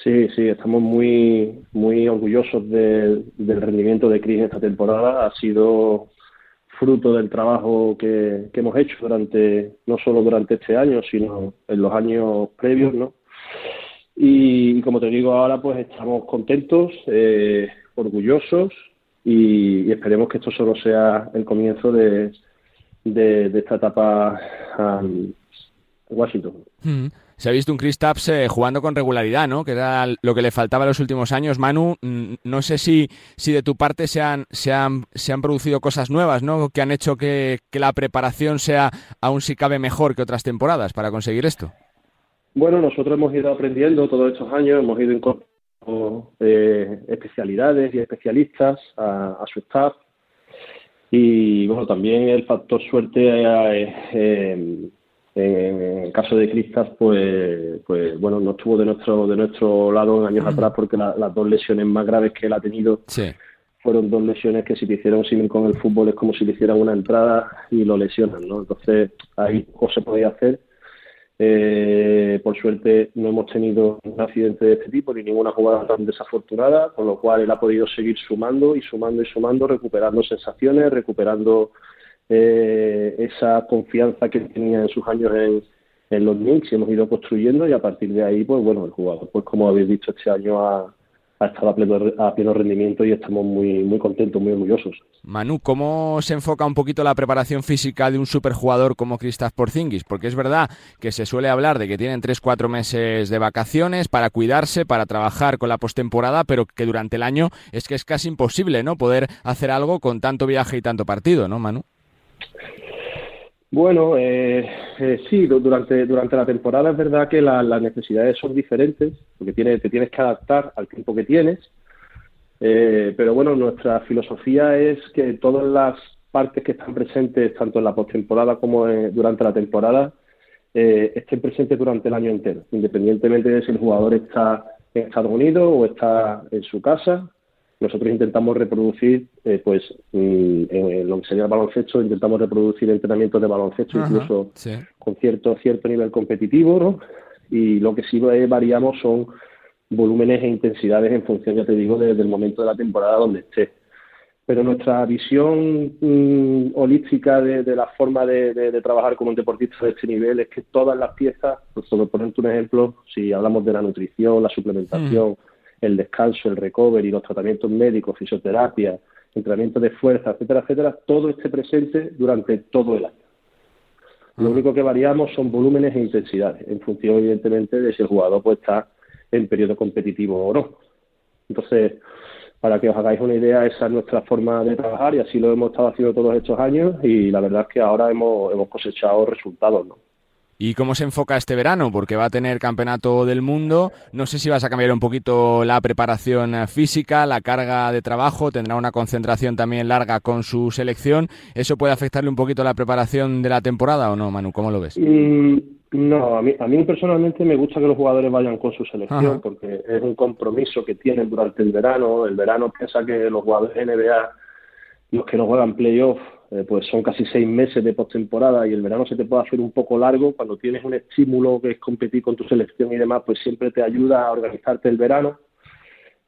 Sí, sí, estamos muy, muy orgullosos del rendimiento de Chris esta temporada. Ha sido fruto del trabajo que, hemos hecho durante, no solo durante este año, sino en los años previos, ¿no? Y, como te digo ahora, pues estamos contentos, eh, orgullosos y, esperemos que esto solo sea el comienzo de, de, esta etapa en Washington. Mm se ha visto un Chris Tapps eh, jugando con regularidad, ¿no? Que era lo que le faltaba en los últimos años. Manu, mm, no sé si, si de tu parte se han, se, han, se han producido cosas nuevas, ¿no? Que han hecho que, la preparación sea aún si cabe mejor que otras temporadas para conseguir esto. Bueno, nosotros hemos ido aprendiendo todos estos años, hemos ido incorporando eh, especialidades y especialistas a, su staff. Y bueno, también el factor suerte eh, eh en el caso de Cristas, pues, pues bueno, no estuvo de nuestro de nuestro lado en años atrás porque las dos lesiones más graves que él ha tenido fueron dos lesiones que si te hicieron símil con el fútbol es como si le hicieran una entrada y lo lesionan, ¿no? Entonces ahí poco se podía hacer. Eh, por suerte no hemos tenido un accidente de este tipo ni ninguna jugada tan desafortunada, con lo cual él ha podido seguir sumando y sumando y sumando, recuperando sensaciones, recuperando eh, esa confianza que tenía en sus años en, en los Knicks y hemos ido construyendo y a partir de ahí, pues bueno, el jugador, pues como habéis visto este año ha, estado a pleno, rendimiento y estamos muy, muy contentos, muy orgullosos. Manu, ¿cómo se enfoca un poquito la preparación física de un superjugador como Kristaps Porzingis? Porque es verdad que se suele hablar de que tienen 3-4 meses de vacaciones para cuidarse, para trabajar con la postemporada, pero que durante el año es que es casi imposible, ¿no? Poder hacer algo con tanto viaje y tanto partido, ¿no, Manu? Bueno, eh, eh, sí, durante, durante la temporada es verdad que las necesidades son diferentes, porque te tienes que adaptar al tiempo que tienes, eh, pero bueno, nuestra filosofía es que todas las partes que están presentes, tanto en la postemporada como durante la temporada, estén presentes durante el año entero, independientemente de si el jugador está en Estados Unidos o está en su casa nosotros intentamos reproducir, eh, pues, mm, en lo que sería el baloncesto, intentamos reproducir entrenamientos de baloncesto, incluso con cierto, cierto nivel competitivo, ¿no? Y lo que sí variamos son volúmenes e intensidades en función, ya te digo, desde el momento de la temporada donde esté. Pero nuestra visión mm, holística de, la forma de, trabajar como un deportista de este nivel es que todas las piezas, pues, por ponerte un ejemplo, si hablamos de la nutrición, la suplementación, mm el descanso, el recovery, los tratamientos médicos, fisioterapia, entrenamiento de fuerza, etcétera, etcétera, todo esté presente durante todo el año. Lo único que variamos son volúmenes e intensidades, en función, evidentemente, de si el jugador pues, está en periodo competitivo o no. Entonces, para que os hagáis una idea, esa es nuestra forma de trabajar y así lo hemos estado haciendo todos estos años y la verdad es que ahora hemos, hemos cosechado resultados. ¿no? ¿Y cómo se enfoca este verano? Porque va a tener campeonato del mundo. No sé si vas a cambiar un poquito la preparación eh, física, la carga de trabajo. Tendrá una concentración también larga con su selección. ¿Eso puede afectarle un poquito la preparación de la temporada o no, Manu? ¿Cómo lo ves? Mm, no, a mí, a mí personalmente me gusta que los jugadores vayan con su selección porque es un compromiso que tienen durante el verano. El verano piensa que los jugadores NBA, los que no juegan playoff, eh, pues son casi seis meses de postemporada y el verano se te puede hacer un poco largo. Cuando tienes un estímulo que es competir con tu selección y demás, pues siempre te ayuda a organizarte el verano.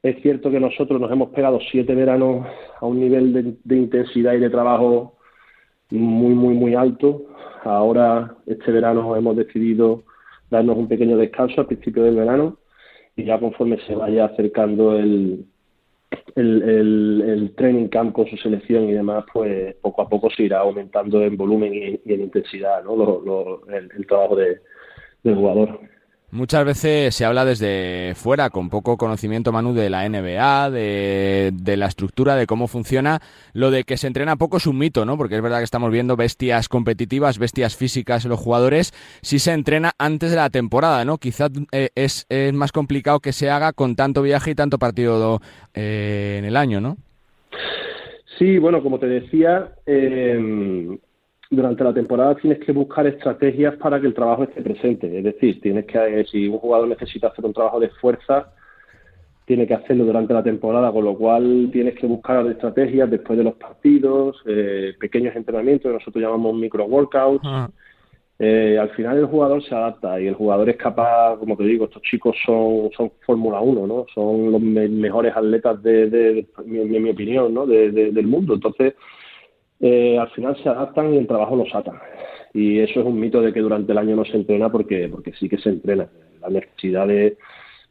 Es cierto que nosotros nos hemos pegado siete veranos a un nivel de, de intensidad y de trabajo muy, muy, muy alto. Ahora, este verano, hemos decidido darnos un pequeño descanso al principio del verano y ya conforme se vaya acercando el, el, el, el training camp con su selección y demás, pues poco a poco se irá aumentando en volumen y, y en intensidad ¿no? Lo- lo- el, el trabajo de, del jugador. Muchas veces se habla desde fuera, con poco conocimiento, Manu, de la NBA, de, la estructura, de cómo funciona. Lo de que se entrena poco es un mito, ¿no? Porque es verdad que estamos viendo bestias competitivas, bestias físicas en los jugadores. Sí se entrena antes de la temporada, ¿no? Quizás eh, es, es más complicado que se haga con tanto viaje y tanto partido eh, en el año, ¿no? Sí, bueno, como te decía, eh, durante la temporada tienes que buscar estrategias para que el trabajo esté presente. Es decir, tienes que, eh, si un jugador necesita hacer un trabajo de fuerza, tiene que hacerlo durante la temporada, con lo cual tienes que buscar estrategias después de los partidos, eh, pequeños entrenamientos, que nosotros llamamos micro workouts. Eh, al final el jugador se adapta y el jugador es capaz, como te digo, estos chicos son, son Fórmula 1, ¿no? Son los me- mejores atletas de, de, de- en, en mi opinión, ¿no? De- de- del mundo. Entonces, eh, al final se adaptan y el trabajo los ata. Y eso es un mito de que durante el año no se entrena porque, porque sí que se entrena. La necesidad de,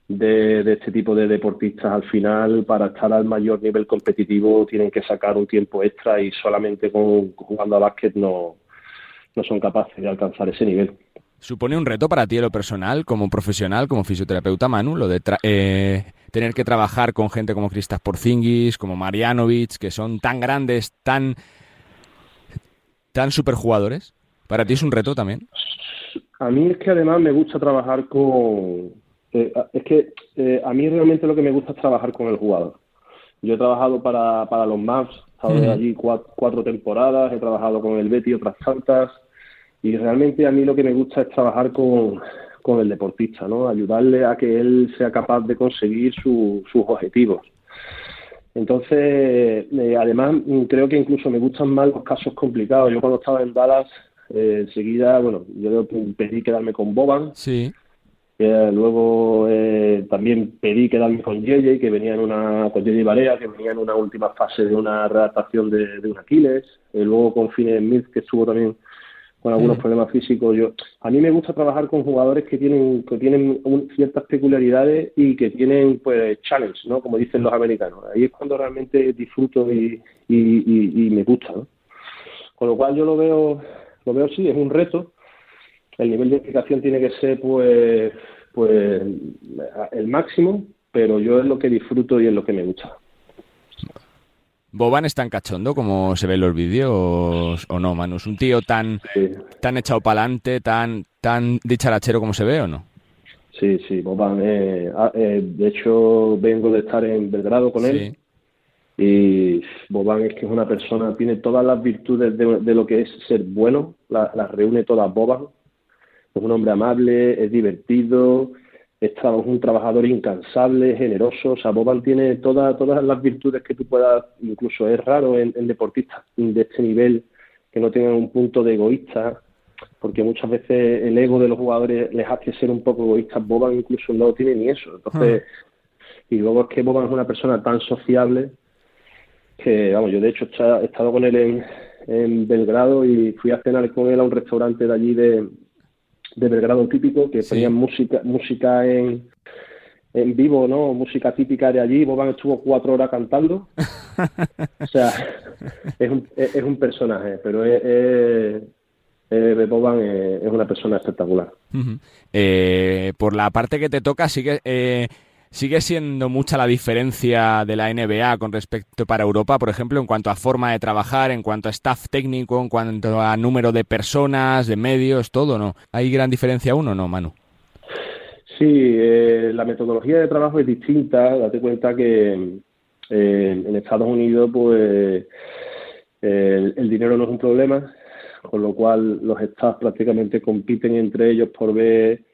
de, este tipo de deportistas al final, para estar al mayor nivel competitivo, tienen que sacar un tiempo extra y solamente con, jugando a básquet no, no son capaces de alcanzar ese nivel. ¿Supone un reto para ti lo personal, como profesional, como fisioterapeuta, Manu, lo de eh, tener que trabajar con gente como Kristaps Porzingis, como Marianovic, que son tan grandes, tan tan superjugadores? ¿Para ti es un reto también? A mí es que además me gusta trabajar con... eh, es que eh, a mí realmente lo que me gusta es trabajar con el jugador. Yo he trabajado para, para los Mavs, he estado Ujú. allí cua- cuatro, temporadas, he trabajado con el Betty otras tantas, y realmente a mí lo que me gusta es trabajar con, con el deportista, ¿no? Ayudarle a que él sea capaz de conseguir su- sus objetivos. Entonces, eh, además, mm, creo que incluso me gustan más los casos complicados. Yo cuando estaba en Dallas, eh, enseguida, bueno, yo pedí quedarme con Boban. Sí. Eh, luego eh, también pedí quedarme con JJ, que venía en una, con JJ Barea, que venía en una última fase de una redactación de, de un Aquiles. Eh, luego con Finney Smith, que estuvo también con algunos problemas físicos. Yo, a mí me gusta trabajar con jugadores que tienen, que tienen un- ciertas peculiaridades y que tienen, pues, challenge, ¿no? Como dicen los americanos. Ahí es cuando realmente disfruto y, y, y- y me gusta, ¿no? Con lo cual yo lo veo, lo veo sí, es un reto. El nivel de implicación tiene que ser, pues, pues, el máximo, pero yo es lo que disfruto y es lo que me gusta. ¿Boban es tan cachondo como se ve en los vídeos o no, Manu? ¿Es un tío tan, tan echado para adelante, tan, tan dicharachero como se ve o no? Sí, sí, Boban. eh, ah, eh, de hecho, vengo de estar en Belgrado con él. Y Boban es que es una persona, tiene todas las virtudes de, de lo que es ser bueno, la- las reúne todas Boban. Es un hombre amable, es divertido, es un trabajador incansable, generoso. O sea, Boban tiene toda- todas las virtudes que tú puedas, incluso es raro en, en deportistas de este nivel que no tengan un punto de egoísta, porque muchas veces el ego de los jugadores les hace ser un poco egoístas. Boban incluso no tiene ni eso. Entonces, y luego es que Boban es una persona tan sociable que, vamos, yo de hecho he estado con él en, en Belgrado y fui a cenar con él a un restaurante de allí de, de Belgrado típico que ponían música música en, en vivo, ¿no? Música típica de allí. Boban estuvo cuatro horas cantando. o sea, es un, es, es un personaje, pero es, Boban es, es una persona espectacular. Eh, por la parte que te toca, sigue, eh, sigue siendo mucha la diferencia de la NBA con respecto para Europa, por ejemplo, en cuanto a forma de trabajar, en cuanto a staff técnico, en cuanto a número de personas, de medios, todo, ¿no? ¿Hay gran diferencia uno, no, Manu? Sí, eh, la metodología de trabajo es distinta. Date cuenta que eh, en Estados Unidos, pues, el dinero no es un problema, con lo cual los staff prácticamente compiten entre ellos por ver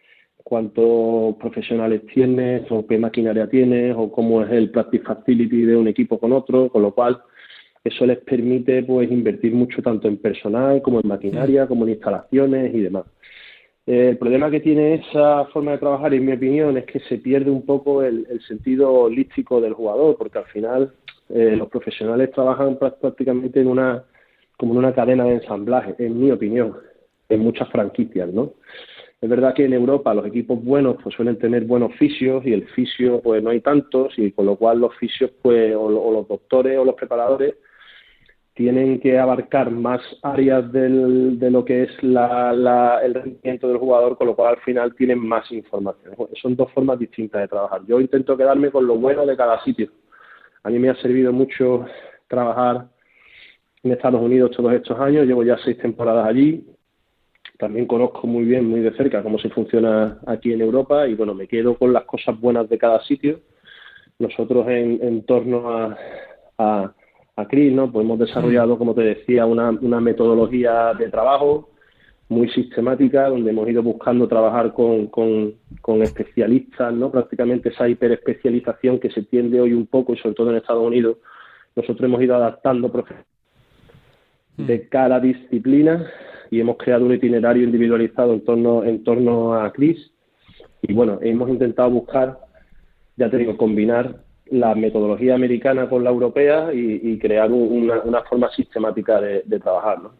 cuántos profesionales tienes, o qué maquinaria tienes, o cómo es el practice facility de un equipo con otro, con lo cual eso les permite pues invertir mucho tanto en personal como en maquinaria, como en instalaciones y demás. Eh, el problema que tiene esa forma de trabajar, en mi opinión, es que se pierde un poco el, el sentido holístico del jugador, porque al final eh, los profesionales trabajan prá- prácticamente en una como en una cadena de ensamblaje, en mi opinión, en muchas franquicias, ¿no? Es verdad que en Europa los equipos buenos pues suelen tener buenos fisios y el fisio pues no hay tantos y con lo cual los fisios pues o, lo- o los doctores o los preparadores tienen que abarcar más áreas del- de lo que es la- la- el rendimiento del jugador, con lo cual al final tienen más información. Son dos formas distintas de trabajar. Yo intento quedarme con lo bueno de cada sitio. A mí me ha servido mucho trabajar en Estados Unidos todos estos años, llevo ya seis temporadas allí, también conozco muy bien, muy de cerca cómo se funciona aquí en Europa y bueno, me quedo con las cosas buenas de cada sitio. Nosotros en, en torno a, a, a CRIS, ¿no? Pues hemos desarrollado, como te decía, una, una metodología de trabajo muy sistemática, donde hemos ido buscando trabajar con, con, especialistas, ¿no? Prácticamente esa hiperespecialización que se tiende hoy un poco, y sobre todo en Estados Unidos, nosotros hemos ido adaptando profe- de cada disciplina y hemos creado un itinerario individualizado en torno, en torno a CRIS. Y bueno, hemos intentado buscar, ya te digo, combinar la metodología americana con la europea y, y crear un- una, una forma sistemática de, de trabajar, ¿no?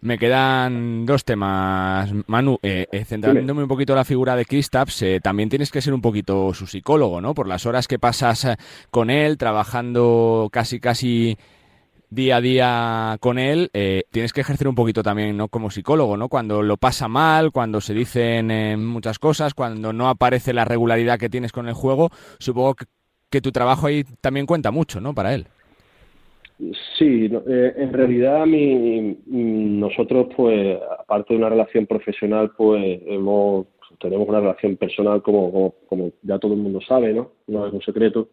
Me quedan dos temas, Manu. Eh, eh, centrándome un poquito en la figura de Kristaps, eh, también tienes que ser un poquito su psicólogo, ¿no? Por las horas que pasas eh, con él, trabajando casi, casi día a día con él, eh, tienes que ejercer un poquito también, ¿no? Como psicólogo, ¿no? Cuando lo pasa mal, cuando se dicen eh, muchas cosas, cuando no aparece la regularidad que tienes con el juego, supongo que, tu trabajo ahí también cuenta mucho, ¿no? Para él. Sí, eh, en realidad mi, nosotros, pues, aparte de una relación profesional, pues, hemos tenemos una relación personal como, como, como ya todo el mundo sabe, ¿no? No es un secreto,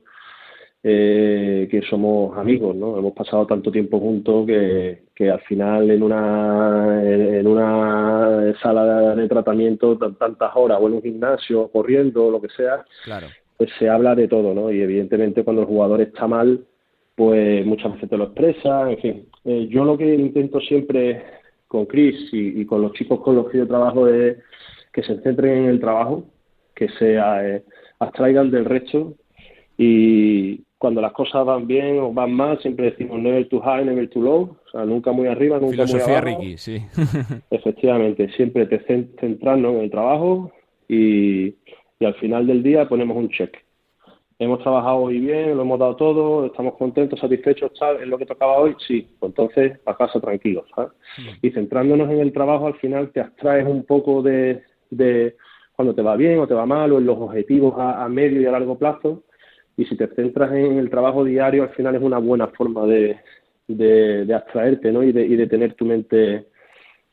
eh, que somos amigos, ¿no? Hemos pasado tanto tiempo juntos que, que al final en una, en una sala de tratamiento tan- tantas horas o en un gimnasio corriendo lo que sea, Claro. pues se habla de todo, ¿no? Y evidentemente cuando el jugador está mal, pues muchas veces te lo expresa, en fin. Eh, yo lo que intento siempre con Chris y, y con los chicos con los que yo trabajo es que se centren en el trabajo, que se eh, abstraigan del resto y cuando las cosas van bien o van mal, siempre decimos never too high, never too low, o sea, nunca muy arriba, nunca muy Filosofía abajo. Ricky, sí. Efectivamente, siempre te cen- centrarnos en el trabajo y, y al final del día ponemos un check. Hemos trabajado hoy bien, lo hemos dado todo, estamos contentos, satisfechos, tal, es lo que tocaba hoy, sí, pues entonces a casa tranquilos, ¿sabes? Y centrándonos en el trabajo, al final te abstraes un poco de, de cuando te va bien o te va mal o en los objetivos a, a medio y a largo plazo. Y si te centras en el trabajo diario, al final es una buena forma de, de, de abstraerte, ¿no? Y de, y de tener tu mente,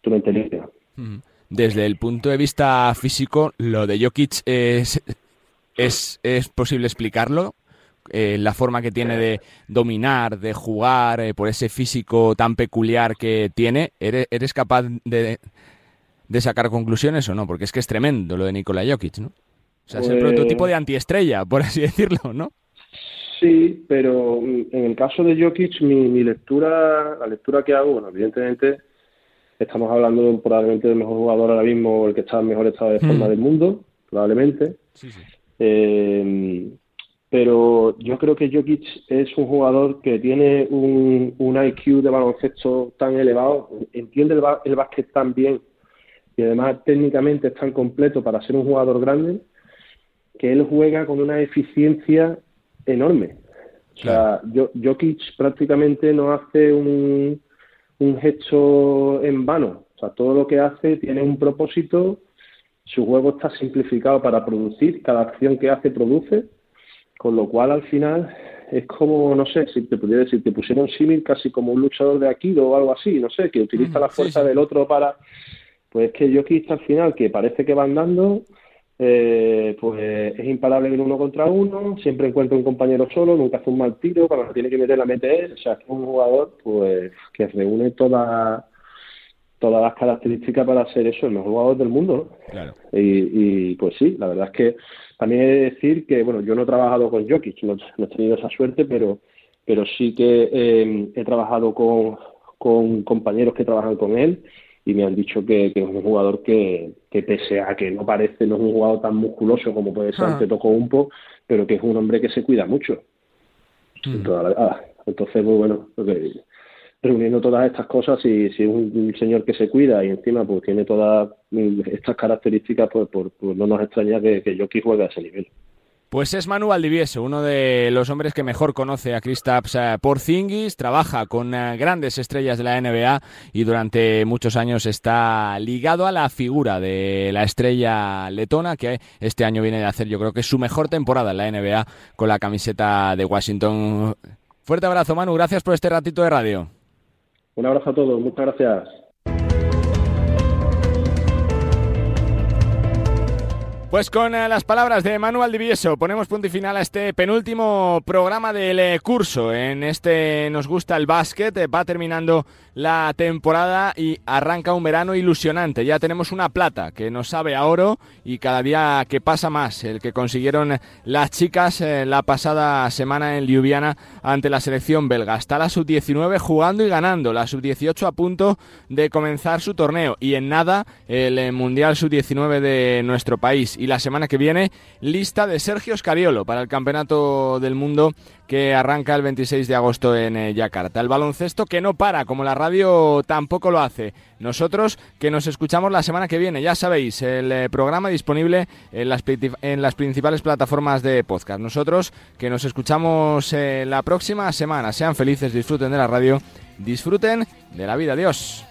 tu mente limpia. Ujú. Desde el punto de vista físico, lo de Jokic es, es, es posible explicarlo. Eh, la forma que tiene de dominar, de jugar, eh, por ese físico tan peculiar que tiene, ¿eres, eres capaz de, de sacar conclusiones o no? Porque es que es tremendo lo de Nikola Jokic, ¿no? O sea, es el Pues- prototipo de antiestrella, por así decirlo, ¿no? Sí, pero mm, en el caso de Jokic, mi, mi lectura, la lectura que hago, bueno, evidentemente estamos hablando de, probablemente del mejor jugador ahora mismo, el que está en mejor estado de forma Mm. del mundo, probablemente. Sí, sí. Eh, pero yo creo que Jokic es un jugador que tiene un, un IQ de baloncesto tan elevado, entiende el básquet tan bien y además técnicamente es tan completo para ser un jugador grande que él juega con una eficiencia enorme. O sea, Jo- Jokic prácticamente no hace un, un gesto en vano. O sea, todo lo que hace tiene un propósito, su juego está simplificado para producir, cada acción que hace produce, con lo cual al final es como, no sé, si te pudiera decir, te pusieron símil casi como un luchador de Aikido o algo así, no sé, que utiliza la fuerza del otro para... Pues es que Jokic al final, que parece que va andando, eh, pues es imparable en uno contra uno, siempre encuentra un compañero solo, nunca hace un mal tiro, cuando tiene que meter la mete él, o sea, es un jugador pues que reúne todas todas las características para ser eso, el mejor jugador del mundo, ¿no? Claro. Y, y, pues sí, la verdad es que también he de decir que, bueno, yo no he trabajado con Jokic, no, no he tenido esa suerte, pero, pero sí que eh, he trabajado con, con compañeros que trabajan con él y me han dicho que, que es un jugador que, que, pese a que no parece, no es un jugador tan musculoso como puede ser Ah. un poco pero que es un hombre que se cuida mucho. Mm. La- ah, Entonces, muy bueno, reuniendo todas estas cosas, si, si es un, un señor que se cuida y encima pues tiene todas estas características, pues, por- pues no nos extraña que, que Jokic juegue a ese nivel. Pues es Manu Valdivieso, uno de los hombres que mejor conoce a Kristaps eh, Porzingis, trabaja con eh, grandes estrellas de la NBA y durante muchos años está ligado a la figura de la estrella letona que este año viene de hacer yo creo que su mejor temporada en la NBA con la camiseta de Washington. Fuerte abrazo Manu, gracias por este ratito de radio. Un abrazo a todos, muchas gracias. Pues con eh, las palabras de Manu Valdivieso ponemos punto y final a este penúltimo programa del eh, curso. En este nos gusta el básquet, eh, va terminando la temporada y arranca un verano ilusionante. Ya tenemos una plata que nos sabe a oro y cada día que pasa más, el que consiguieron las chicas la pasada semana en Ljubljana ante la selección belga. Está la sub-19 jugando y ganando, la sub-18 a punto de comenzar su torneo y en nada el Mundial sub-19 de nuestro país. Y la semana que viene, lista de Sergio Scariolo para el Campeonato del Mundo que arranca el 26 de agosto en eh, Yakarta. El baloncesto que no para, como la radio tampoco lo hace. Nosotros que nos escuchamos la semana que viene, ya sabéis, el eh, programa disponible en las, principales plataformas de podcast. Nosotros que nos escuchamos eh, la próxima semana. Sean felices, disfruten de la radio, disfruten de la vida. Adiós.